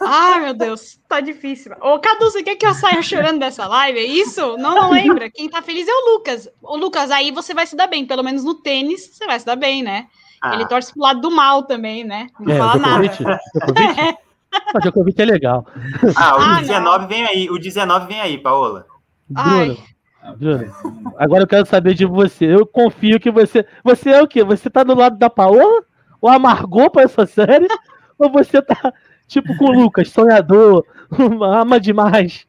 Ai, meu Deus, tá difícil. Ô, Cadu, você quer que eu saia chorando dessa live? É isso? Não, não lembra. Quem tá feliz é o Lucas. O Lucas, aí você vai se dar bem. Pelo menos no tênis, você vai se dar bem, né? Ah. Ele torce pro lado do mal também, né? Não é, fala nada. Mas o convite é legal. Ah, o ah, 19 não. vem aí. O 19 vem aí, Paola. Bruno, Bruno, agora eu quero saber de você. Eu confio que você. Você é o quê? Você tá do lado da Paola? Ou amargou pra essa série? ou você tá tipo com o Lucas, sonhador, ama demais?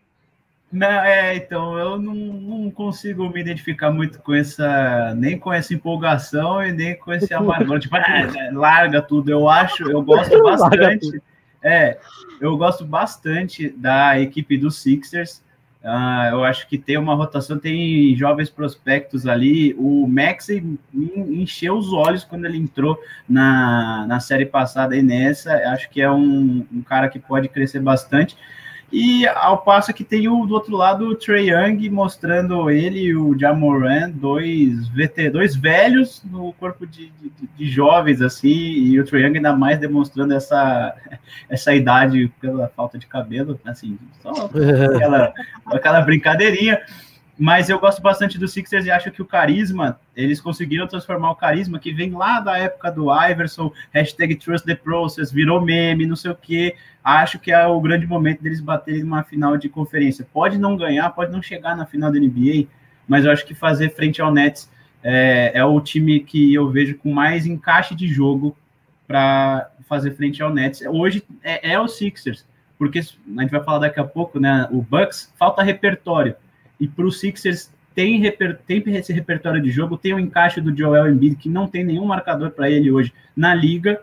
Não, é, então, eu não, não, consigo me identificar muito com essa, nem com essa empolgação e nem com esse amargor, tipo, ah, larga tudo. Eu acho, eu gosto bastante é, eu gosto bastante da equipe dos Sixers. Uh, eu acho que tem uma rotação, tem jovens prospectos ali. O Max encheu os olhos quando ele entrou na, na série passada e nessa. Acho que é um, um cara que pode crescer bastante. E ao passo que tem o do outro lado o Trey Young mostrando ele e o Jamoran, dois VT, dois velhos no corpo de, de, de, jovens, assim, e o Trey Young ainda mais demonstrando essa, essa idade pela falta de cabelo, assim, só aquela, aquela brincadeirinha. Mas eu gosto bastante do Sixers e acho que o carisma, eles conseguiram transformar o carisma que vem lá da época do Iverson, hashtag Trust the Process, virou meme, não sei o quê. Acho que é o grande momento deles baterem numa final de conferência. Pode não ganhar, pode não chegar na final da NBA, mas eu acho que fazer frente ao Nets é, é o time que eu vejo com mais encaixe de jogo para fazer frente ao Nets. Hoje é, é o Sixers, porque a gente vai falar daqui a pouco, né? O Bucks falta repertório e para o Sixers tem, reper, tem esse repertório de jogo, tem o encaixe do Joel Embiid, que não tem nenhum marcador para ele hoje na liga,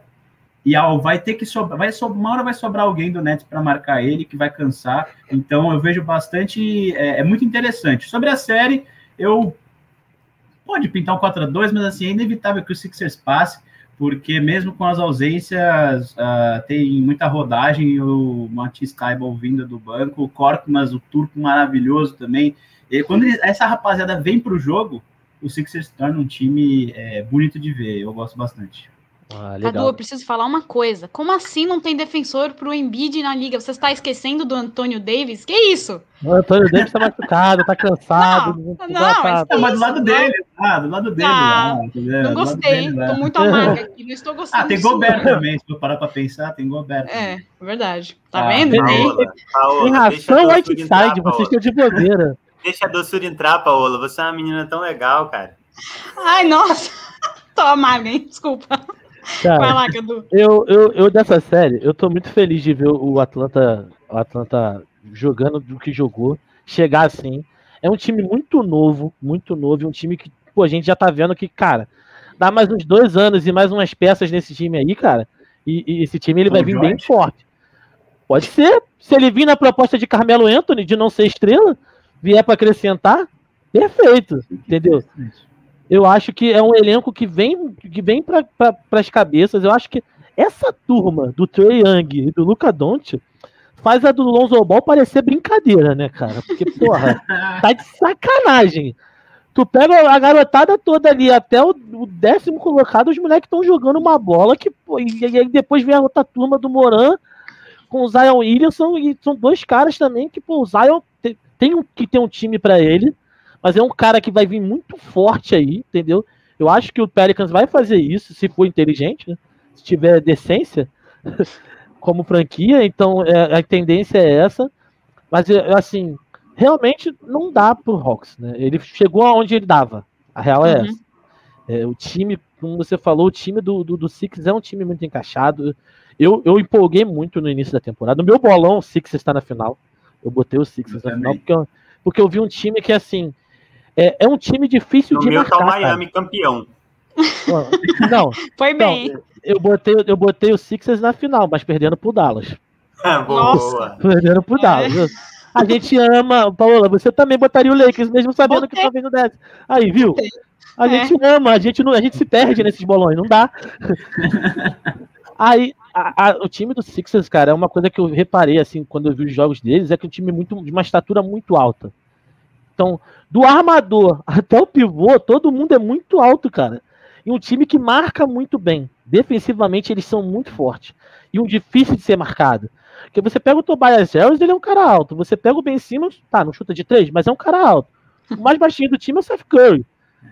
e ao, vai ter que sobrar, vai so, uma hora vai sobrar alguém do Nets para marcar ele, que vai cansar, então eu vejo bastante, é, é muito interessante. Sobre a série, eu pode pintar um 4 a 2 mas assim, é inevitável que o Sixers passe, porque mesmo com as ausências, uh, tem muita rodagem, o Matisse Taibal vindo do banco, o Korkmaz, o turco maravilhoso também. E quando ele, essa rapaziada vem para o jogo, o Sixers torna um time é, bonito de ver, eu gosto bastante. Ah, Cadu, eu preciso falar uma coisa. Como assim não tem defensor pro Embiid na liga? Você está esquecendo do Antônio Davis? Que isso? O Antônio Davis tá machucado, tá cansado. Não, não, não tá, tá, mas do lado dele, ah, do lado dele. Ah, não gostei, dele, tô muito amarga aqui, não estou gostando. Ah, tem Gobert também, se for parar pra pensar, tem Gobert. É, verdade. Tá ah, vendo? Paola, Paola, tem razão Whiteside, vocês estão de bobeira. deixa a doçura entrar, Paola. Você é uma menina tão legal, cara. Ai, nossa. Tô amarga, hein? Desculpa. Cara, Vai lá, Cadu. eu, eu, eu dessa série, eu tô muito feliz de ver o Atlanta, o Atlanta jogando do que jogou, chegar assim. É um time muito novo, muito novo, e um time que, pô, a gente já tá vendo que, cara, dá mais uns dois anos e mais umas peças nesse time aí, cara, e, e esse time ele vai vir bem forte. Pode ser, se ele vir na proposta de Carmelo Anthony, de não ser estrela, vier para acrescentar, perfeito, entendeu? Eu acho que é um elenco que vem, que vem para as cabeças. Eu acho que essa turma do Trey Young e do Luca Doncic faz a do Lonzo Ball parecer brincadeira, né, cara? Porque, porra, tá de sacanagem. Tu pega a garotada toda ali, até o, décimo colocado, os moleques estão jogando uma bola que, pô, e, aí depois vem a outra turma do Moran com o Zion Williamson, e são dois caras também que, pô, o Zion tem, tem um, que ter um time para ele, mas é um cara que vai vir muito forte aí, entendeu? Eu acho que o Pelicans vai fazer isso, se for inteligente, né? se tiver decência, como franquia, então é, a tendência é essa. Mas, é, assim, realmente não dá pro Hawks, né? Ele chegou aonde ele dava. A real é Uhum. essa. É, o time, como você falou, o time do, do, do Six é um time muito encaixado. Eu, eu empolguei muito no início da temporada. No meu bolão, o Six está na final. Eu botei o Six na final porque eu, porque eu vi um time que, assim, é, é um time difícil No de meu tá marcar. o cara. Miami campeão. Não, Foi bem. não, eu botei, eu botei o Sixers na final, mas perdendo pro Dallas. Boa. Perdendo pro É. Dallas. A gente ama, Paola, você também botaria o Lakers, mesmo sabendo que talvez não desse. Aí, viu? A É. gente ama, a gente, não, a gente se perde nesses bolões, não dá. Aí, a- a- o time do Sixers, cara, é uma coisa que eu reparei, assim, quando eu vi os jogos deles, é que o time é muito, de uma estatura muito alta. Então, do armador até o pivô, todo mundo é muito alto, cara. E um time que marca muito bem. Defensivamente, eles são muito fortes. E um difícil de ser marcado. Porque você pega o Tobias Harris, ele é um cara alto. Você pega o Ben Simmons, tá, não chuta de três, mas é um cara alto. O mais baixinho do time é o Seth Curry.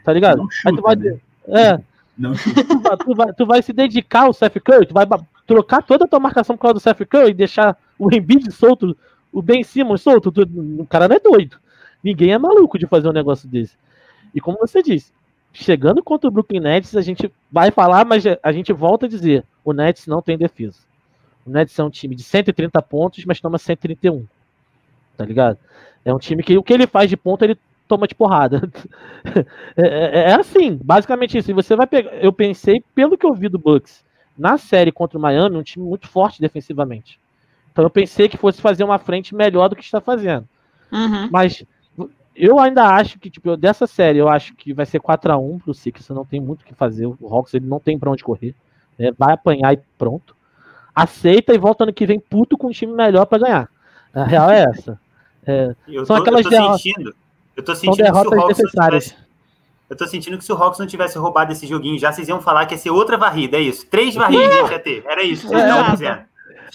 Tá ligado? Não Aí tu vai, chuta, né? é, Não chuta. tu vai, tu vai- tu vai se dedicar ao Seth Curry, tu vai trocar toda a tua marcação por causa do Seth Curry e deixar o Embiid solto, o Ben Simmons solto. tu- o cara não é doido. Ninguém é maluco de fazer um negócio desse. E como você disse, chegando contra o Brooklyn Nets, a gente vai falar, mas a gente volta a dizer, o Nets não tem defesa. O Nets é um time de 130 pontos, mas toma 131. Tá ligado? É um time que o que ele faz de ponto, ele toma de porrada. É, é- é assim, basicamente isso. E você vai pegar. Eu pensei, pelo que eu vi do Bucks na série contra o Miami, um time muito forte defensivamente. Então eu pensei que fosse fazer uma frente melhor do que está fazendo. Uhum. Mas eu ainda acho que, tipo, dessa série, eu acho que vai ser 4x1 pro Sixers, não tem muito o que fazer. O Hawks ele não tem pra onde correr. né? Vai apanhar e pronto. Aceita e volta ano que vem puto com um time melhor pra ganhar. A real é essa. É, Eu São tô, aquelas eu derrotas- sentindo. Eu tô sentindo que se o derrotas Hawks não necessárias. tivesse, eu tô sentindo que se o Hawks não tivesse roubado esse joguinho já, vocês iam falar que ia ser outra varrida, é isso. Três varridas a gente ia ter. Era isso que vocês É. estavam dizendo.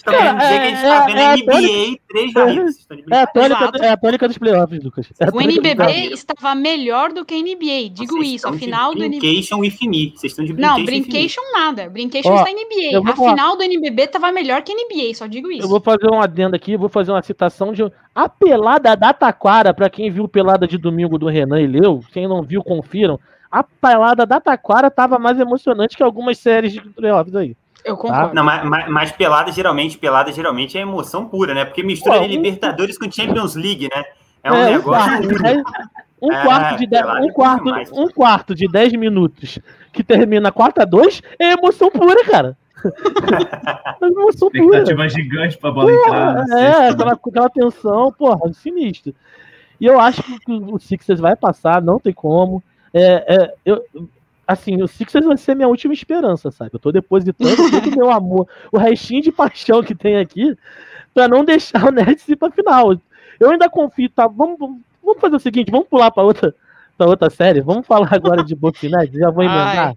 Querendo dizer que a gente tá É, vendo é, é, NBA, três de É a, tônica, Exato. é a tônica dos playoffs, Lucas. É O NBB estava melhor do que a NBA. Digo Vocês isso, a final do NBB. Brincation. Vocês estão de Não, brincation nada. Brincation está NBA. A falar. final do NBB tava melhor que a NBA, só digo isso. Eu vou fazer um adendo aqui, vou fazer uma citação de a pelada da Taquara, pra quem viu pelada de domingo do Renan e leu, quem não viu, confiram. A pelada da Taquara tava mais emocionante que algumas séries de playoffs aí. Eu concordo. Não, mas, mas, mas pelada geralmente, pelada geralmente é emoção pura, né? Porque mistura Pô, de um- Libertadores com Champions League, né? É um É, negócio. quarto dez- um quarto de dez- um quarto, um de 10 minutos que termina 4 a 2 é emoção pura, cara. É emoção pura. Expectativa gigante pra bola entrar. na É, aquela, aquela tensão, porra, sinistro. E eu acho que o Sixers vai passar, não tem como. É, é, eu, assim, o Sixers vai ser minha última esperança, sabe? Eu tô depositando todo o meu amor, o restinho de paixão que tem aqui, pra não deixar o Nets ir pra final. Eu ainda confio, tá? Vamos, vamos- fazer o seguinte, vamos pular pra outra, pra outra série. Vamos falar agora de Bucks Nets, já vou emendar.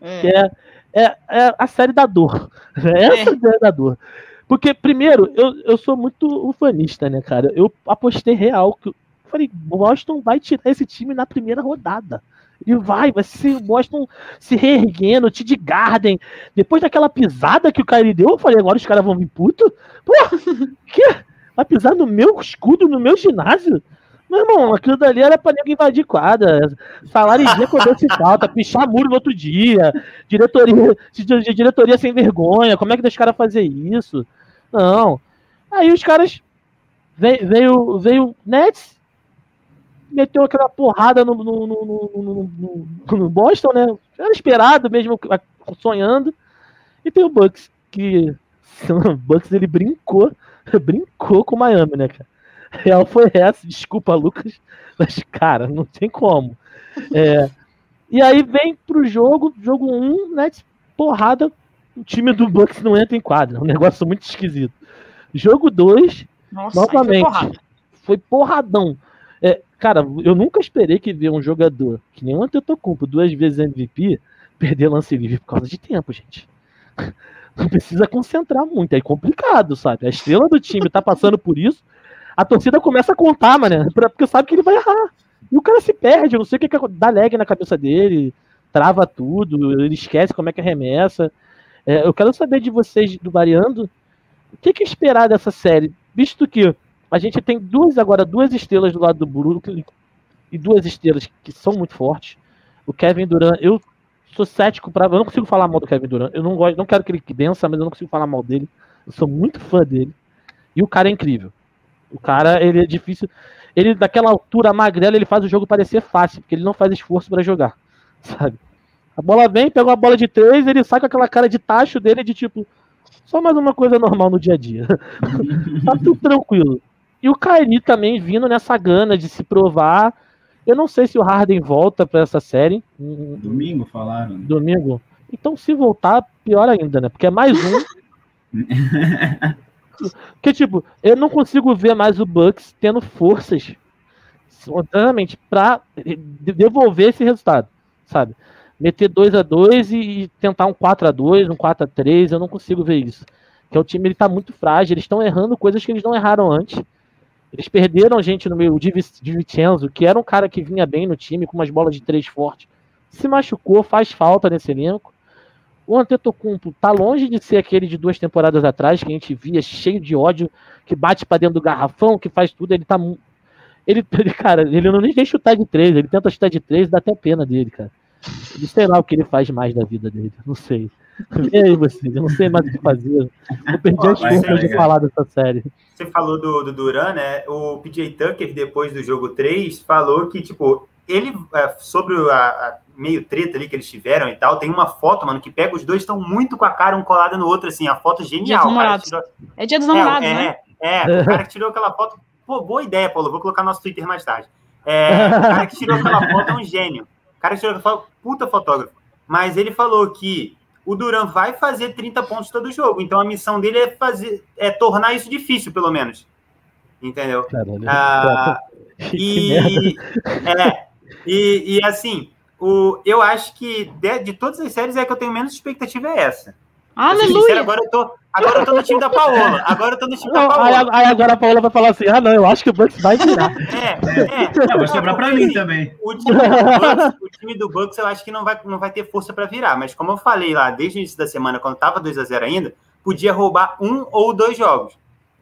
É. Que é, é, é a série da dor. Essa é a série da dor. Porque, primeiro, eu, eu sou muito ufanista, né, cara? Eu apostei real que. Falei, Boston vai tirar esse time na primeira rodada. E vai, vai o Boston se reerguendo, Tid Garden. Depois daquela pisada que o Kyrie deu, eu falei, agora os caras vão vir puto? Porra, que? Vai pisar no meu escudo, no meu ginásio? Meu irmão, aquilo dali era pra ninguém invadir quadra. Salário em dia quando se falta, pichar muro no outro dia. Diretoria, diretoria sem vergonha. Como é que deixa os caras fazer isso? Não. Aí os caras. Veio, veio, veio Nets, meteu aquela porrada no, no, no, no, Boston, né? Era esperado mesmo, sonhando. E tem o Bucks, que o Bucks ele brincou, brincou com o Miami, né, cara? Real foi essa, desculpa, Lucas, mas, cara, não tem como. É, e aí vem pro jogo, jogo 1, um, né? Porrada, o time do Bucks não entra em quadra. Um negócio muito esquisito. Jogo 2, novamente, foi, foi, porradão. É, cara, eu nunca esperei que ver um jogador que nem o Antetokounmpo, duas vezes MVP, perder lance livre por causa de tempo, gente. Não precisa concentrar muito, é complicado, sabe? A estrela do time tá passando por isso, a torcida começa a contar, mano, porque sabe que ele vai errar. E o cara se perde, eu não sei o que, que dá lag na cabeça dele, trava tudo, ele esquece como é que arremessa. É, eu quero saber de vocês, do Variando, o que, que esperar dessa série, visto que a gente tem duas agora, duas estrelas do lado do Brooklyn e duas estrelas que são muito fortes. O Kevin Durant, eu sou cético para, eu não consigo falar mal do Kevin Durant. Eu não gosto, não quero que ele vença, mas eu não consigo falar mal dele. Eu sou muito fã dele. E o cara é incrível. O cara, ele é difícil. Ele, daquela altura magrela, ele faz o jogo parecer fácil, porque ele não faz esforço para jogar, sabe? A bola vem, pega uma bola de três, ele sai com aquela cara de tacho dele de tipo, só mais uma coisa normal no dia a dia. tá tudo tranquilo. E o Kaini também vindo nessa gana de se provar. Eu não sei se o Harden volta para essa série. Domingo falaram. Domingo. Então, se voltar, pior ainda, né? Porque é mais um. Que, tipo, eu não consigo ver mais o Bucks tendo forças, sinceramente, pra devolver esse resultado, sabe? Meter 2 a 2 e tentar um 4 a 2 um 4 a 3 eu não consigo ver isso. Que o time ele tá muito frágil, eles estão errando coisas que eles não erraram antes. Eles perderam gente no meio, o Di Vincenzo, que era um cara que vinha bem no time, com umas bolas de três fortes, se machucou, faz falta nesse elenco. O Antetokounmpo tá longe de ser aquele de duas temporadas atrás que a gente via cheio de ódio, que bate para dentro do garrafão, que faz tudo. Ele tá ele, cara, ele não nem chutar de três, ele tenta chutar de três, dá até pena dele, cara. Ele sei lá o que ele faz mais da vida dele, não sei. E aí, você, eu não sei mais o que fazer. Eu perdi as forças de falar dessa série. Você falou do, do Duran, né? O PJ Tucker, depois do jogo 3, falou que, tipo, ele, é, sobre a, a, meio treta ali que eles tiveram e tal, tem uma foto, mano, que pega os dois, estão muito com a cara um colado no outro, assim, a foto genial. Dia tirou... É dia dos namorados, é, né? É, é, o cara que tirou aquela foto, pô, boa ideia, Paulo, vou colocar no nosso Twitter mais tarde. É, o cara que tirou aquela foto é um gênio. O cara que tirou aquela foto, puta fotógrafo. Mas ele falou que o Duran vai fazer 30 pontos todo jogo, então a missão dele é fazer, é tornar isso difícil, pelo menos. Entendeu? Caralho, ah, e, é, e, e assim, o, eu acho que de, de, todas as séries é que eu tenho menos expectativa é essa. Aleluia! agora eu, tô, agora eu tô no time da Paola. Agora eu tô no time não, da Paola. Aí, aí, agora a Paola vai falar assim: ah, não, eu acho que o Bucks vai virar. É, é. Não, vai sobrar pra mim também. O time, Bucks, o time, do Bucks, eu acho que não vai, não vai ter força pra virar. Mas como eu falei lá, desde o início da semana, quando tava 2x0 ainda, podia roubar um ou dois jogos.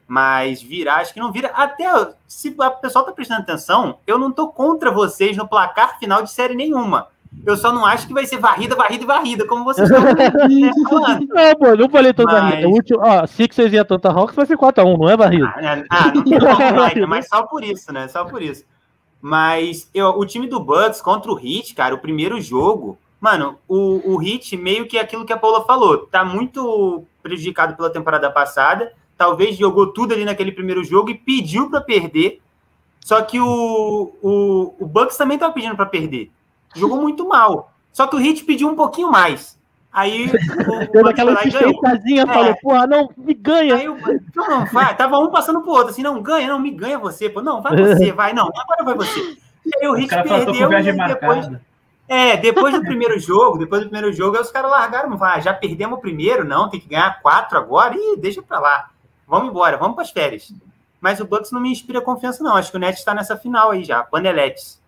Mas virar, acho que não vira. Até se o pessoal tá prestando atenção, eu não tô contra vocês no placar final de série nenhuma. Eu só não acho que vai ser varrida, varrida e varrida, como vocês estão falando. Não, pô, não falei toda mas... varrida. O último, ó, Sixers e Atlanta Hawks vai ser 4x1, não é varrida. Ah, é, ah não tem como, mas só por isso, né? Só por isso. Mas eu, o time do Bucks contra o Heat, cara, o primeiro jogo, mano, o, o Heat meio que aquilo que a Paula falou, tá muito prejudicado pela temporada passada talvez jogou tudo ali naquele primeiro jogo e pediu para perder. Só que o, o, o Bucks também estava pedindo para perder. Jogou muito mal. Só que o Hit pediu um pouquinho mais. Aí o, Deu aquela insistênciazinha, falou, é. porra, não, me ganha. Aí o, não, não, vai. Tava um passando pro outro, assim, não, ganha, não, me ganha você. Pô, não, vai você, vai, não, agora vai você. E aí o Hit perdeu e depois... É, depois do primeiro jogo, depois do primeiro jogo, aí os caras largaram, ah, já perdemos o primeiro, não, tem que ganhar quatro agora, e deixa pra lá vamos embora, vamos para as férias. Mas o Bucks não me inspira confiança, não. Acho que o Nets está nessa final aí já, Paneletes.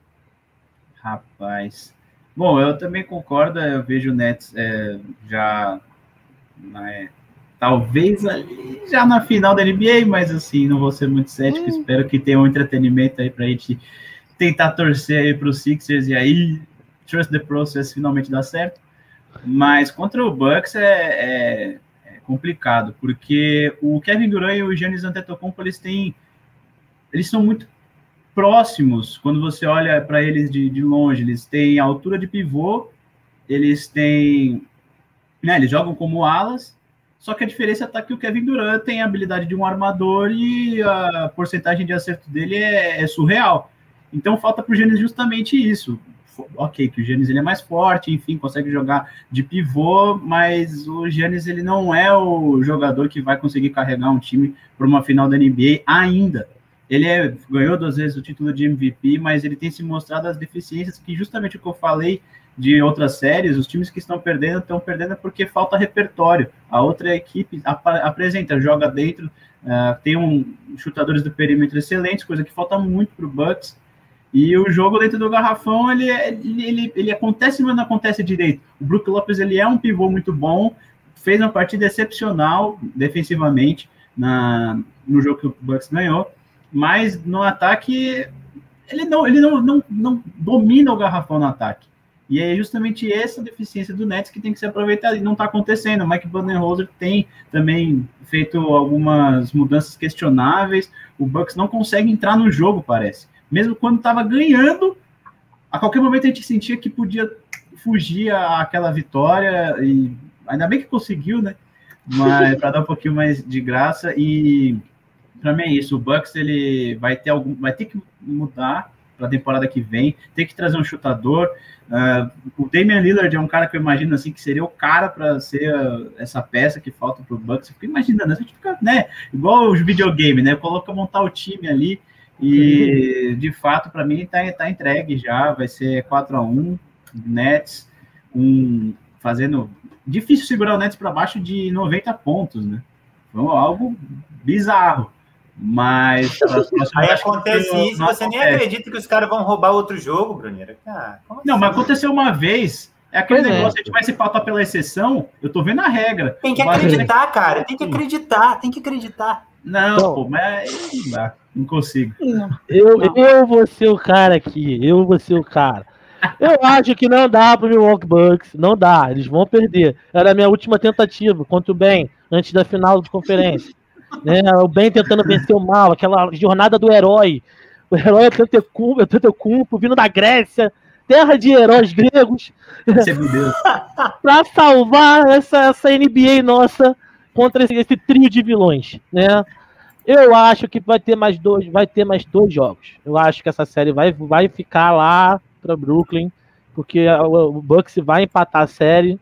Rapaz. Bom, eu também concordo, eu vejo o Nets é, já. Né, talvez ali já na final da NBA, mas assim, não vou ser muito cético, hum. espero que tenha um entretenimento aí pra gente tentar torcer aí pro Sixers e aí trust the process finalmente dá certo. Mas contra o Bucks é, é, é complicado, porque o Kevin Durant e o Giannis Antetokounmpo, eles têm eles são muito próximos quando você olha para eles de, de longe, eles têm altura de pivô, eles têm né, eles jogam como alas, só que a diferença está que o Kevin Durant tem a habilidade de um armador e a porcentagem de acerto dele é, é surreal. Então falta para o Giannis justamente isso ok, que o Giannis ele é mais forte, enfim, consegue jogar de pivô, mas o Giannis ele não é o jogador que vai conseguir carregar um time para uma final da NBA ainda. Ele é, ganhou duas vezes o título de MVP, mas ele tem se mostrado as deficiências que justamente o que eu falei de outras séries, os times que estão perdendo estão perdendo porque falta repertório. A outra equipe ap apresenta, joga dentro, uh, tem um chutadores do perímetro excelentes, coisa que falta muito para o Bucks. E o jogo dentro do garrafão, ele, ele, ele, ele acontece, mas não acontece direito. O Brook Lopes, ele é um pivô muito bom, fez uma partida excepcional defensivamente na, no jogo que o Bucks ganhou, mas no ataque, ele não, ele não, não, não domina o garrafão no ataque. E é justamente essa deficiência do Nets que tem que ser aproveitada e não está acontecendo. O Mike Budenholzer tem também feito algumas mudanças questionáveis. O Bucks não consegue entrar no jogo, parece mesmo quando estava ganhando, a qualquer momento a gente sentia que podia fugir aquela vitória, e ainda bem que conseguiu, né? Mas para dar um pouquinho mais de graça e para mim é isso. O Bucks ele vai ter algum, vai ter que mudar para a temporada que vem, tem que trazer um chutador. Uh, o Damian Lillard é um cara que eu imagino assim que seria o cara para ser uh, essa peça que falta para o Bucks. Eu fico imaginando, a gente fica, né, igual os videogame, né? Coloca montar o time ali e, de fato, para mim, está tá entregue já. Vai ser 4 a 1 Nets, um, fazendo. Difícil segurar o Nets para baixo de 90 pontos, né? Foi algo bizarro. Mas. Aí acontece isso, você acontece. nem acredita que os caras vão roubar outro jogo, Bruneira. Ah, não, assim? mas aconteceu uma vez. É aquele pois é. negócio, é. a gente vai se pautar pela exceção, eu tô vendo a regra. Tem que acreditar, cara, tem que acreditar, tem que acreditar. Não, então, pô, mas não consigo. Eu, eu vou ser o cara aqui. Eu vou ser o cara. Eu acho que não dá pro Milwaukee Bucks. Não dá. Eles vão perder. Era a minha última tentativa contra o Ben, antes da final de conferência. Né? O Ben tentando vencer o mal, aquela jornada do herói. O herói é Tantecumpo, vindo da Grécia, terra de heróis gregos. para salvar essa, essa NBA nossa contra esse, esse, trio de vilões, né? Eu acho que vai ter mais dois, vai ter mais dois jogos. Eu acho que essa série vai, vai ficar lá para Brooklyn, porque o, o Bucks vai empatar a série.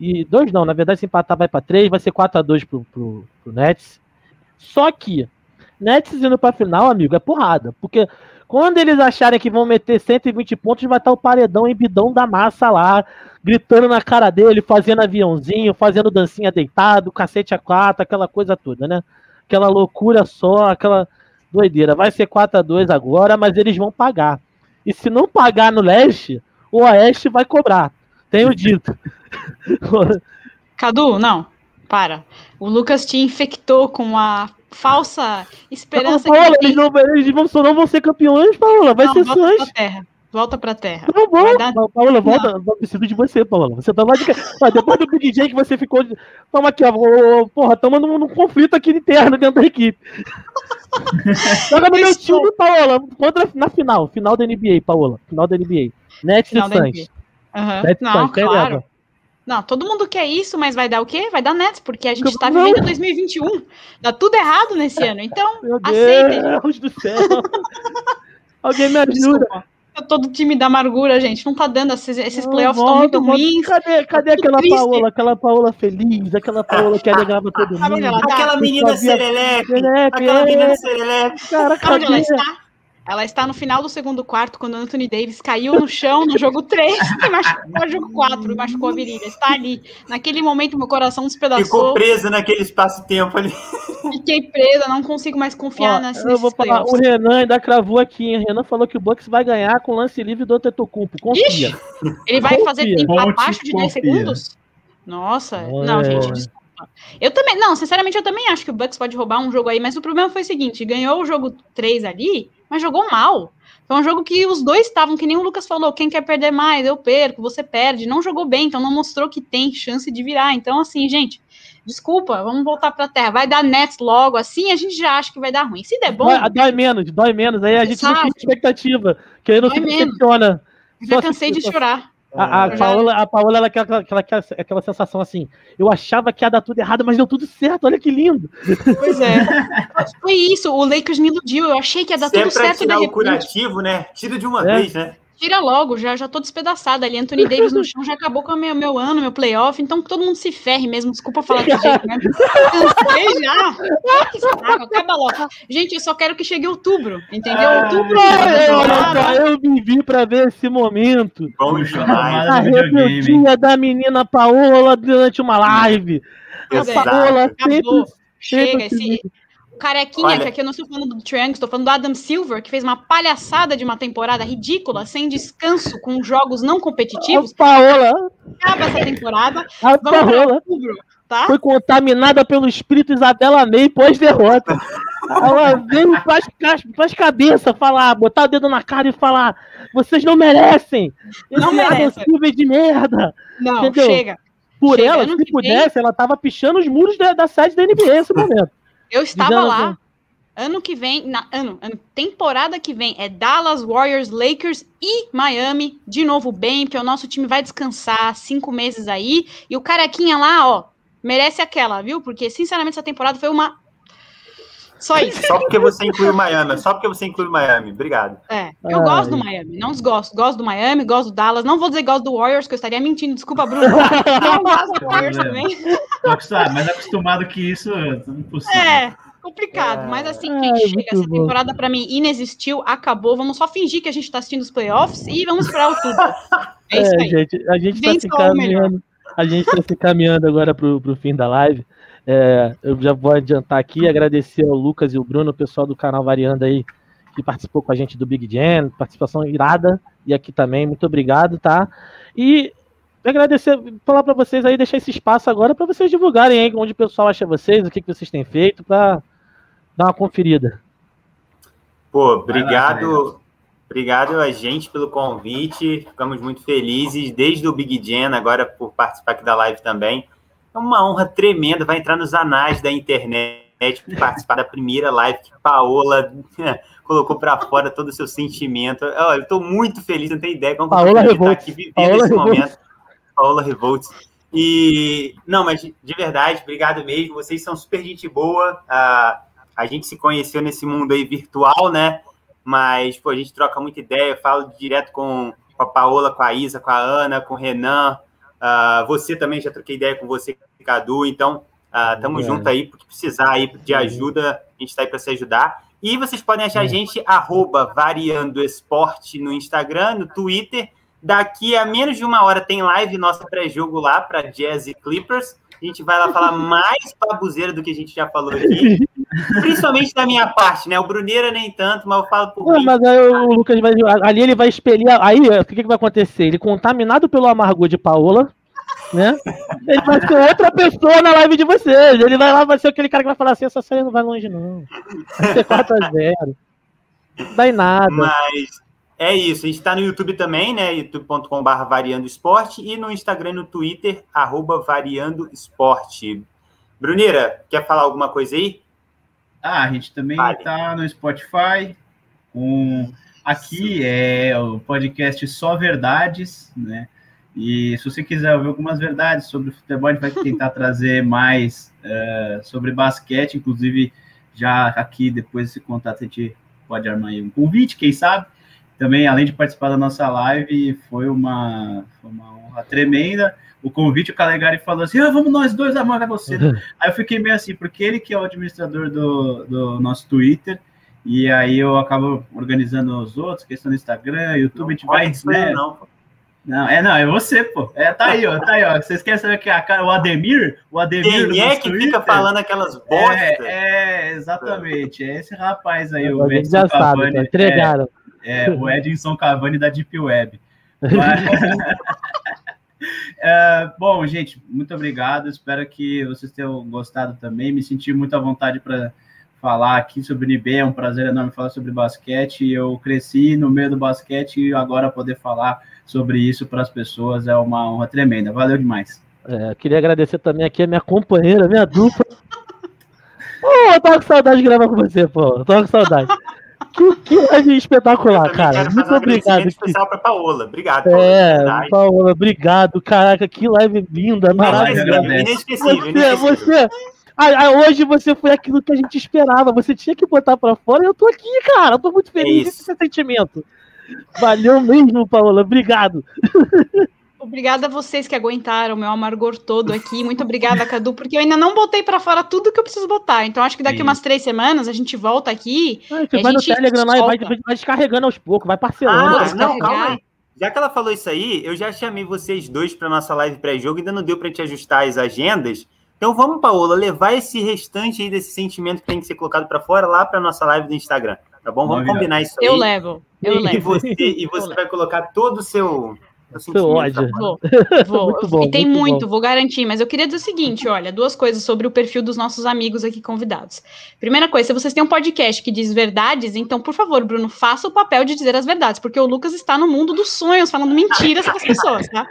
E dois não, na verdade, se empatar vai para três, vai ser 4 a 2 pro, pro, pro Nets. Só que Nets indo para final, amigo, é porrada, porque quando eles acharem que vão meter 120 pontos, vai estar o paredão em bidão da massa lá, gritando na cara dele, fazendo aviãozinho, fazendo dancinha deitado, cacete a quatro, aquela coisa toda, né? Aquela loucura só, aquela doideira. Vai ser 4 a 2 agora, mas eles vão pagar. E se não pagar no leste, o oeste vai cobrar. Tenho dito. Cadu, não. Para. O Lucas te infectou com a falsa esperança. Não, Paula, eles, não, eles não vão ser campeões, Paula. Vai não, ser volta Pra terra. Volta pra terra. Não vou. Dar... Paula, volta. Não. Preciso de você, Paula. Você tá lá de. Ah, depois do Big J que você ficou. Toma aqui, ó. Porra, tamo num, num conflito aqui interno dentro da equipe. Joga no meu time, Paola. Contra, na final. Final da NBA, Paola. Final da NBA. Nets e Suns. Uhum. Não, claro. Não, todo mundo quer isso, mas vai dar o quê? Vai dar Nets, porque a gente está vivendo 2021. Dá tudo errado nesse ano. Então, Meu aceita. Deus do céu. Alguém me ajuda. Desculpa. Eu tô do time da amargura, gente. Não tá dando. Esses, esses playoffs estão muito ruins. Cadê, cadê aquela triste. Paola? Aquela Paola feliz, aquela Paola que alegrava todo mundo. Aquela menina serelepe. Aquela menina serelepe. Cara, cadê? ela está? Ela está no final do segundo quarto, quando Anthony Davis caiu no chão no jogo 3 e machucou no jogo 4 e machucou a virilha. Está ali. Naquele momento, meu coração despedaçou. Ficou presa naquele espaço-tempo ali. Fiquei presa, não consigo mais confiar Ó, nessa. Eu vou falar, o Renan ainda cravou aqui, hein? Renan falou que o Bucks vai ganhar com lance livre do Antetokounmpo. Confia. Ixi, ele vai confia. fazer tempo abaixo de 10 segundos? Nossa, é. não, gente, desculpa. Eu também, não, sinceramente, eu também acho que o Bucks pode roubar um jogo aí, mas o problema foi o seguinte: ganhou o jogo 3 ali, mas jogou mal. Foi um jogo que os dois estavam, que nem o Lucas falou, quem quer perder mais, eu perco, você perde. Não jogou bem, então não mostrou que tem chance de virar. Então, assim, gente, desculpa, vamos voltar para a Terra. Vai dar Nets logo, assim a gente já acha que vai dar ruim. Se der bom. Dói, dói menos, dói menos. Aí a gente sabe. não tem expectativa, que aí não dói se decepciona. Já cansei de chorar. A, a, Paola, a Paola, ela quer aquela, aquela, aquela sensação assim. Eu achava que ia dar tudo errado, mas deu tudo certo. Olha que lindo. Pois é. Foi isso. O Lakers me iludiu. Eu achei que ia dar Se tudo é certo. Tirar o curativo, né? Tira de uma é. vez, né? Tira logo, já, já tô despedaçada ali. Anthony Davis no chão já acabou com o meu, meu ano, meu playoff. Então todo mundo se ferre mesmo. Desculpa falar desse jeito, né? Cansei já. Que saco, acaba logo. Gente, eu só quero que chegue outubro, entendeu? Outubro. Ah, eu, eu vivi pra ver esse momento. Chamar. A rebeldia da menina Paola durante uma live. A Paola sempre. Chega, esse, carequinha, Olha. que aqui eu não estou falando do Triangle, estou falando do Adam Silver, que fez uma palhaçada de uma temporada ridícula, sem descanso, com jogos não competitivos. A Paola. Acaba essa temporada. A Paola. Outubro, tá? Foi contaminada pelo espírito Isabela May pós-derrota. Ela veio faz, faz cabeça falar, botar o dedo na cara e falar: vocês não merecem! Esse não merecem. Silver de merda! Não, Entendeu? chega. Por chega, ela, se pudesse, vem... ela tava pichando os muros da, da sede da NBA nesse momento. Eu estava lá. Ano que vem, na, ano, ano, temporada que vem é Dallas, Warriors, Lakers e Miami. De novo bem, porque o nosso time vai descansar cinco meses aí. E o carequinha lá, ó, merece aquela, viu? Porque, sinceramente, essa temporada foi uma. Só isso. Só porque você incluiu Miami. Só porque você incluiu Miami. Obrigado. É, eu Ai. gosto do Miami. Não desgosto. Gosto do Miami, gosto do Dallas. Não vou dizer gosto do Warriors, que eu estaria mentindo. Desculpa, Bruno. Não gosto do Warriors também. Mas acostumado que isso é impossível. É. Complicado, mas assim, Ai, chega, essa bom. temporada para mim inexistiu, acabou. Vamos só fingir que a gente tá assistindo os playoffs e vamos esperar o tudo. É, é isso aí. Gente, a gente Vem tá se caminhando, a gente tá se caminhando agora pro, pro fim da live. É, eu já vou adiantar aqui, agradecer ao Lucas e o Bruno, o pessoal do canal Variando aí, que participou com a gente do Big Jam, participação irada, e aqui também, muito obrigado, tá? E agradecer, falar para vocês aí, deixar esse espaço agora para vocês divulgarem aí onde o pessoal acha vocês, o que, que vocês têm feito, para dar uma conferida. Pô, obrigado. Obrigado a gente pelo convite. Ficamos muito felizes desde o Big Jam, agora por participar aqui da live também. É uma honra tremenda, vai entrar nos anais da internet participar da primeira live que Paola colocou para fora todo o seu sentimento. Olha, eu estou muito feliz, não tem ideia como Paola estar aqui vivendo Paola esse momento. Paola Revolts. E não, mas de verdade, obrigado mesmo. Vocês são super gente boa. Uh, a gente se conheceu nesse mundo aí virtual, né? Mas pô, a gente troca muita ideia. Eu falo direto com, com a Paola, com a Isa, com a Ana, com o Renan. Uh, você também já troquei ideia com você, Cadu. Então, uh, tamo é. junto aí, porque precisar aí de ajuda, a gente está aí para se ajudar. E vocês podem achar a gente, arroba Variando Esporte no Instagram, no Twitter. Daqui a menos de uma hora tem live nossa pré-jogo lá para Jazz e Clippers. A gente vai lá falar mais babuzeira do que a gente já falou aqui. Principalmente da minha parte, né? O Bruneira nem tanto, mas eu falo por Não, mim. Mas aí o Lucas vai. Ali ele vai expelir. Aí o que, que vai acontecer? Ele contaminado pelo amargor de Paola, né? Ele vai ser outra pessoa na live de vocês. Ele vai lá, vai ser aquele cara que vai falar assim: essa série não vai longe, não. Vai ser 4x0. Não dá em nada. Mas é isso. A gente está no YouTube também, né? youtube.com.br variando esporte e no Instagram e no Twitter, arroba variando esporte. Bruneira, quer falar alguma coisa aí? Ah, a gente também vale. tá no Spotify, com aqui é o podcast Só Verdades, né? E se você quiser ouvir algumas verdades sobre o futebol, a gente vai tentar trazer mais uh, sobre basquete, inclusive já aqui depois desse contato a gente pode armar aí um convite, quem sabe. Também, além de participar da nossa live, foi uma, foi uma honra tremenda o convite, o Calegari falou assim: ah, vamos nós dois, vai você. Uhum. Aí eu fiquei meio assim, porque ele que é o administrador do, do nosso Twitter, e aí eu acabo organizando os outros, questão do Instagram, YouTube, a gente vai. Né? Não, não, é não, é você, pô. É, tá aí, ó, tá aí, ó. Vocês querem saber que a cara, o Ademir, o Ademir. Quem é que Twitter, fica falando aquelas bostas? É, é, exatamente. É esse rapaz aí, o Edson já Cavani. Sabe, tá entregaram. É, é, o Edson Cavani da Deep Web. É, bom, gente, muito obrigado. Espero que vocês tenham gostado também. Me senti muito à vontade para falar aqui sobre o NB. É um prazer enorme falar sobre basquete. Eu cresci no meio do basquete e agora poder falar sobre isso para as pessoas é uma honra tremenda. Valeu demais. É, queria agradecer também aqui a minha companheira, minha dupla. Oh, eu tava com saudade de gravar com você, pô. Eu tava com saudade. Que, que live espetacular, cara. Muito obrigado. especial pra Paola. Obrigado. Paola, é, Paola, obrigado. Caraca, que live linda, maravilhosa. Inesquecível, você, você, ah, hoje você foi aquilo que a gente esperava. Você tinha que botar pra fora e eu tô aqui, cara. Eu tô muito feliz com esse sentimento. Valeu mesmo, Paola. Obrigado. Obrigada a vocês que aguentaram o meu amargor todo aqui. Muito obrigada, Cadu, porque eu ainda não botei para fora tudo que eu preciso botar. Então, acho que daqui Sim. umas três semanas a gente volta aqui. Ah, você vai no Telegram lá e vai, vai, descarregando aos poucos, vai parcelando. Ah, não, calma aí. Já que ela falou isso aí, eu já chamei vocês dois para nossa live pré-jogo, ainda não deu para te ajustar as agendas. Então vamos, Paola, levar esse restante aí desse sentimento que tem que ser colocado para fora lá para nossa live do Instagram. Tá bom? Vamos combinar isso aí. Eu levo. Eu e levo. Você, e você vai colocar todo o seu ódio. Vou, vou. bom, e tem muito, muito vou garantir, mas eu queria dizer o seguinte: olha, duas coisas sobre o perfil dos nossos amigos aqui convidados. Primeira coisa, se vocês têm um podcast que diz verdades, então, por favor, Bruno, faça o papel de dizer as verdades, porque o Lucas está no mundo dos sonhos, falando mentiras para as pessoas, tá?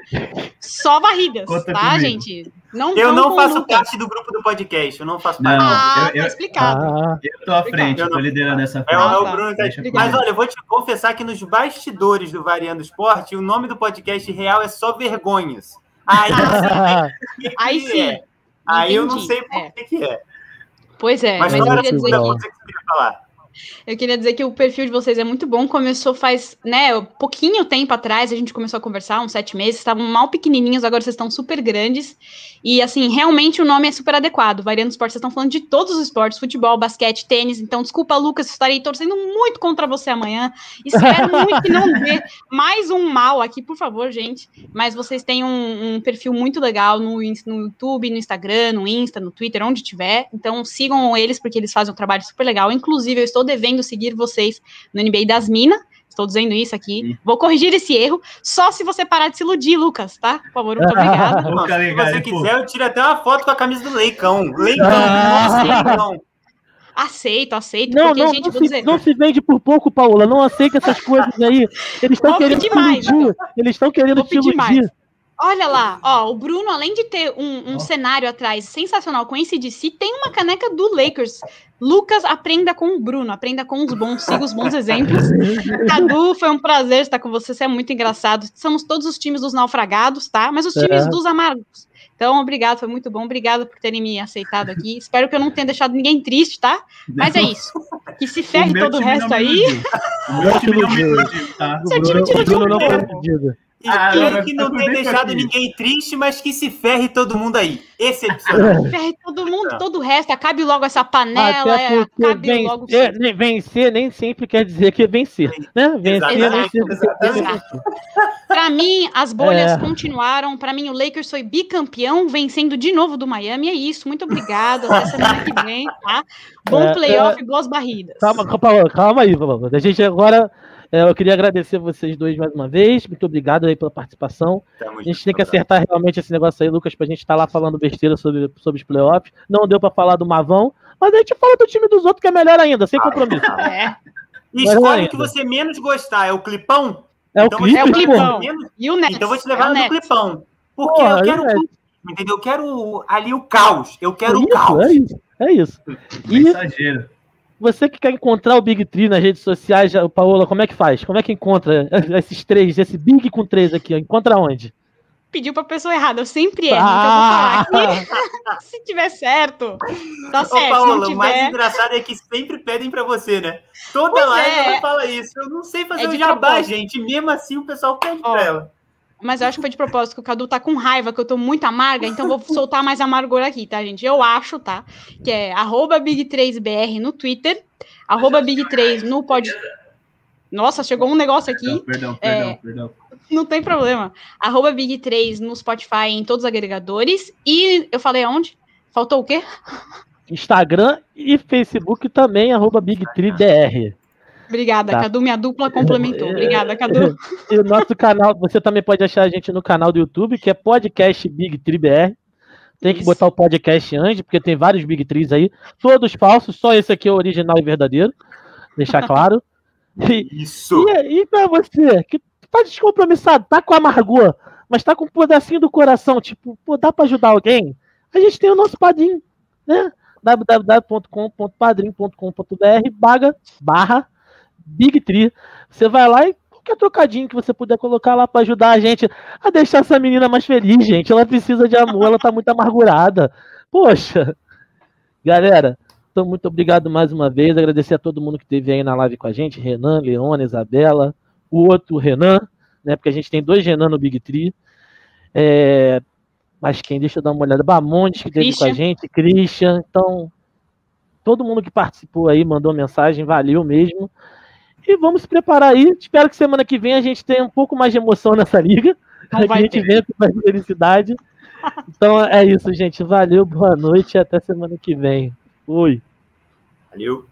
Só varridas, Conta tá, comigo. gente? Não eu não faço parte do grupo do podcast, eu não faço parte. Não, ah, eu, eu, tá explicado. Ah, eu tô à frente, eu tô liderando essa frente. É, é o Bruno tá... Mas olha, eu vou te confessar que nos bastidores do Variando Esporte, o nome do podcast real é só Vergonhas. Aí, aí sim. É. Aí eu não sei por é. que é. Pois é, mas, mas eu queria dizer que... que queria falar. Eu queria dizer que o perfil de vocês é muito bom. Começou faz, né, pouquinho tempo atrás, a gente começou a conversar, uns sete meses, estavam mal pequenininhos, agora vocês estão super grandes. E, assim, realmente o nome é super adequado. Variando esportes, vocês estão falando de todos os esportes, futebol, basquete, tênis. Então, desculpa, Lucas, estarei torcendo muito contra você amanhã. Espero muito que não dê mais um mal aqui, por favor, gente. Mas vocês têm um, um perfil muito legal no, no YouTube, no Instagram, no Insta, no Twitter, onde tiver. Então, sigam eles, porque eles fazem um trabalho super legal. Inclusive, eu estou devendo seguir vocês no NBA das Minas. Estou dizendo isso aqui. Vou corrigir esse erro, só se você parar de se iludir, Lucas, tá? Por favor, muito obrigada. se você quiser, eu tiro até uma foto com a camisa do Leicão. Leicão, ah. Leicão. Aceito, aceito. Não, porque, não, gente, não, se, dizer... não se vende por pouco, Paula. Não aceita essas coisas aí. Eles estão querendo te iludir. Eles estão querendo te iludir. Mais. Olha lá, ó, o Bruno, além de ter um, um cenário atrás sensacional com esse DC, tem uma caneca do Lakers. Lucas, aprenda com o Bruno, aprenda com os bons, siga os bons exemplos. Cadu, foi um prazer estar com você, você é muito engraçado. Somos todos os times dos naufragados, tá? Mas os times é. dos amargos. Então, obrigado, foi muito bom. Obrigado por terem me aceitado aqui. Espero que eu não tenha deixado ninguém triste, tá? Mas é isso. Que se ferre todo o resto aí. O meu time não me iludiu, tá? Iludiu. Não foi e ah, que, que não tem deixado ninguém triste, mas que se ferre todo mundo aí. Excepcional. ferre todo mundo, todo o resto. Acabe logo essa panela. Até é, acabe vencer, logo. Vencer nem sempre quer dizer que é vencer. Né? Vencer Exato. nem sempre Para mim, as bolhas é. continuaram. Para mim, o Lakers foi bicampeão, vencendo de novo do Miami. É isso. Muito obrigado. Até semana que vem, tá? Bom é, playoff e boas barridas. Calma, calma, calma aí, calma. A gente agora é, eu queria agradecer vocês dois mais uma vez. Muito obrigado aí pela participação. a gente tem que acertar realmente esse negócio aí, Lucas, pra gente estar tá lá falando besteira sobre, sobre os playoffs. Não deu para falar do Mavão, mas a gente fala do time dos outros que é melhor ainda, sem compromisso. É. E escolhe o que você menos gostar. É o clipão? É o, então, clipe, é o clipão. E o Nets. Então vou te levar é no clipão. Porque Porra, eu quero. É. Entendeu? Eu quero ali o caos. Eu quero é o caos. É isso. É isso. E, Exagero. Você que quer encontrar o Big Tree nas redes sociais, Paola, como é que faz? Como é que encontra esses três, esse Big com três aqui? Encontra onde? Pediu pra pessoa errada, eu sempre erro, ah! então eu vou falar aqui. se tiver certo, tá certo. Ô, Paola, tiver... o mais engraçado é que sempre pedem pra você, né? Toda pois live é. ela fala isso. Eu não sei fazer é o jabá, propósito. gente. Mesmo assim, o pessoal pede Ó, pra ela. Mas eu acho que foi de propósito, que o Cadu tá com raiva, que eu tô muito amarga, então vou soltar mais amargor aqui, tá, gente? Eu acho, tá? Que é Big3BR no Twitter, arroba Big3 no pod. Nossa, chegou um negócio aqui. Perdão, perdão, é... perdão. Não tem problema. Arroba Big3 no Spotify em todos os agregadores. E eu falei aonde? Faltou o quê? Instagram e Facebook também, arroba Big3BR. Obrigada, tá. Cadu. Minha dupla complementou. Obrigada, Cadu. E o nosso canal, você também pode achar a gente no canal do YouTube, que é Podcast Big Tree BR. Tem que Isso. botar o podcast antes, porque tem vários Big Trees aí, todos falsos, só esse aqui é o original e verdadeiro. Deixar claro. E, Isso. E, e pra você, que tá descompromissado, tá com amargor, mas tá com um pedacinho do coração, tipo, pô, dá pra ajudar alguém? A gente tem o nosso padrinho, né? www.com.padrim.com.br barra, barra Big Tree. Você vai lá e qualquer trocadinho que você puder colocar lá para ajudar a gente a deixar essa menina mais feliz, gente. Ela precisa de amor, ela tá muito amargurada. Poxa. Galera, então muito obrigado mais uma vez. Agradecer a todo mundo que esteve aí na live com a gente, Renan, Leona, Isabela, o outro Renan, né? Porque a gente tem dois Renan no Big Tree. É, mas quem? Deixa eu dar uma olhada. Bamontes que esteve com a gente, Christian. Então, todo mundo que participou aí, mandou mensagem, valeu mesmo. E vamos se preparar aí. Espero que semana que vem a gente tenha um pouco mais de emoção nessa liga. Não que a gente venha com mais felicidade. Então é isso, gente. Valeu, boa noite e até semana que vem. Fui. Valeu.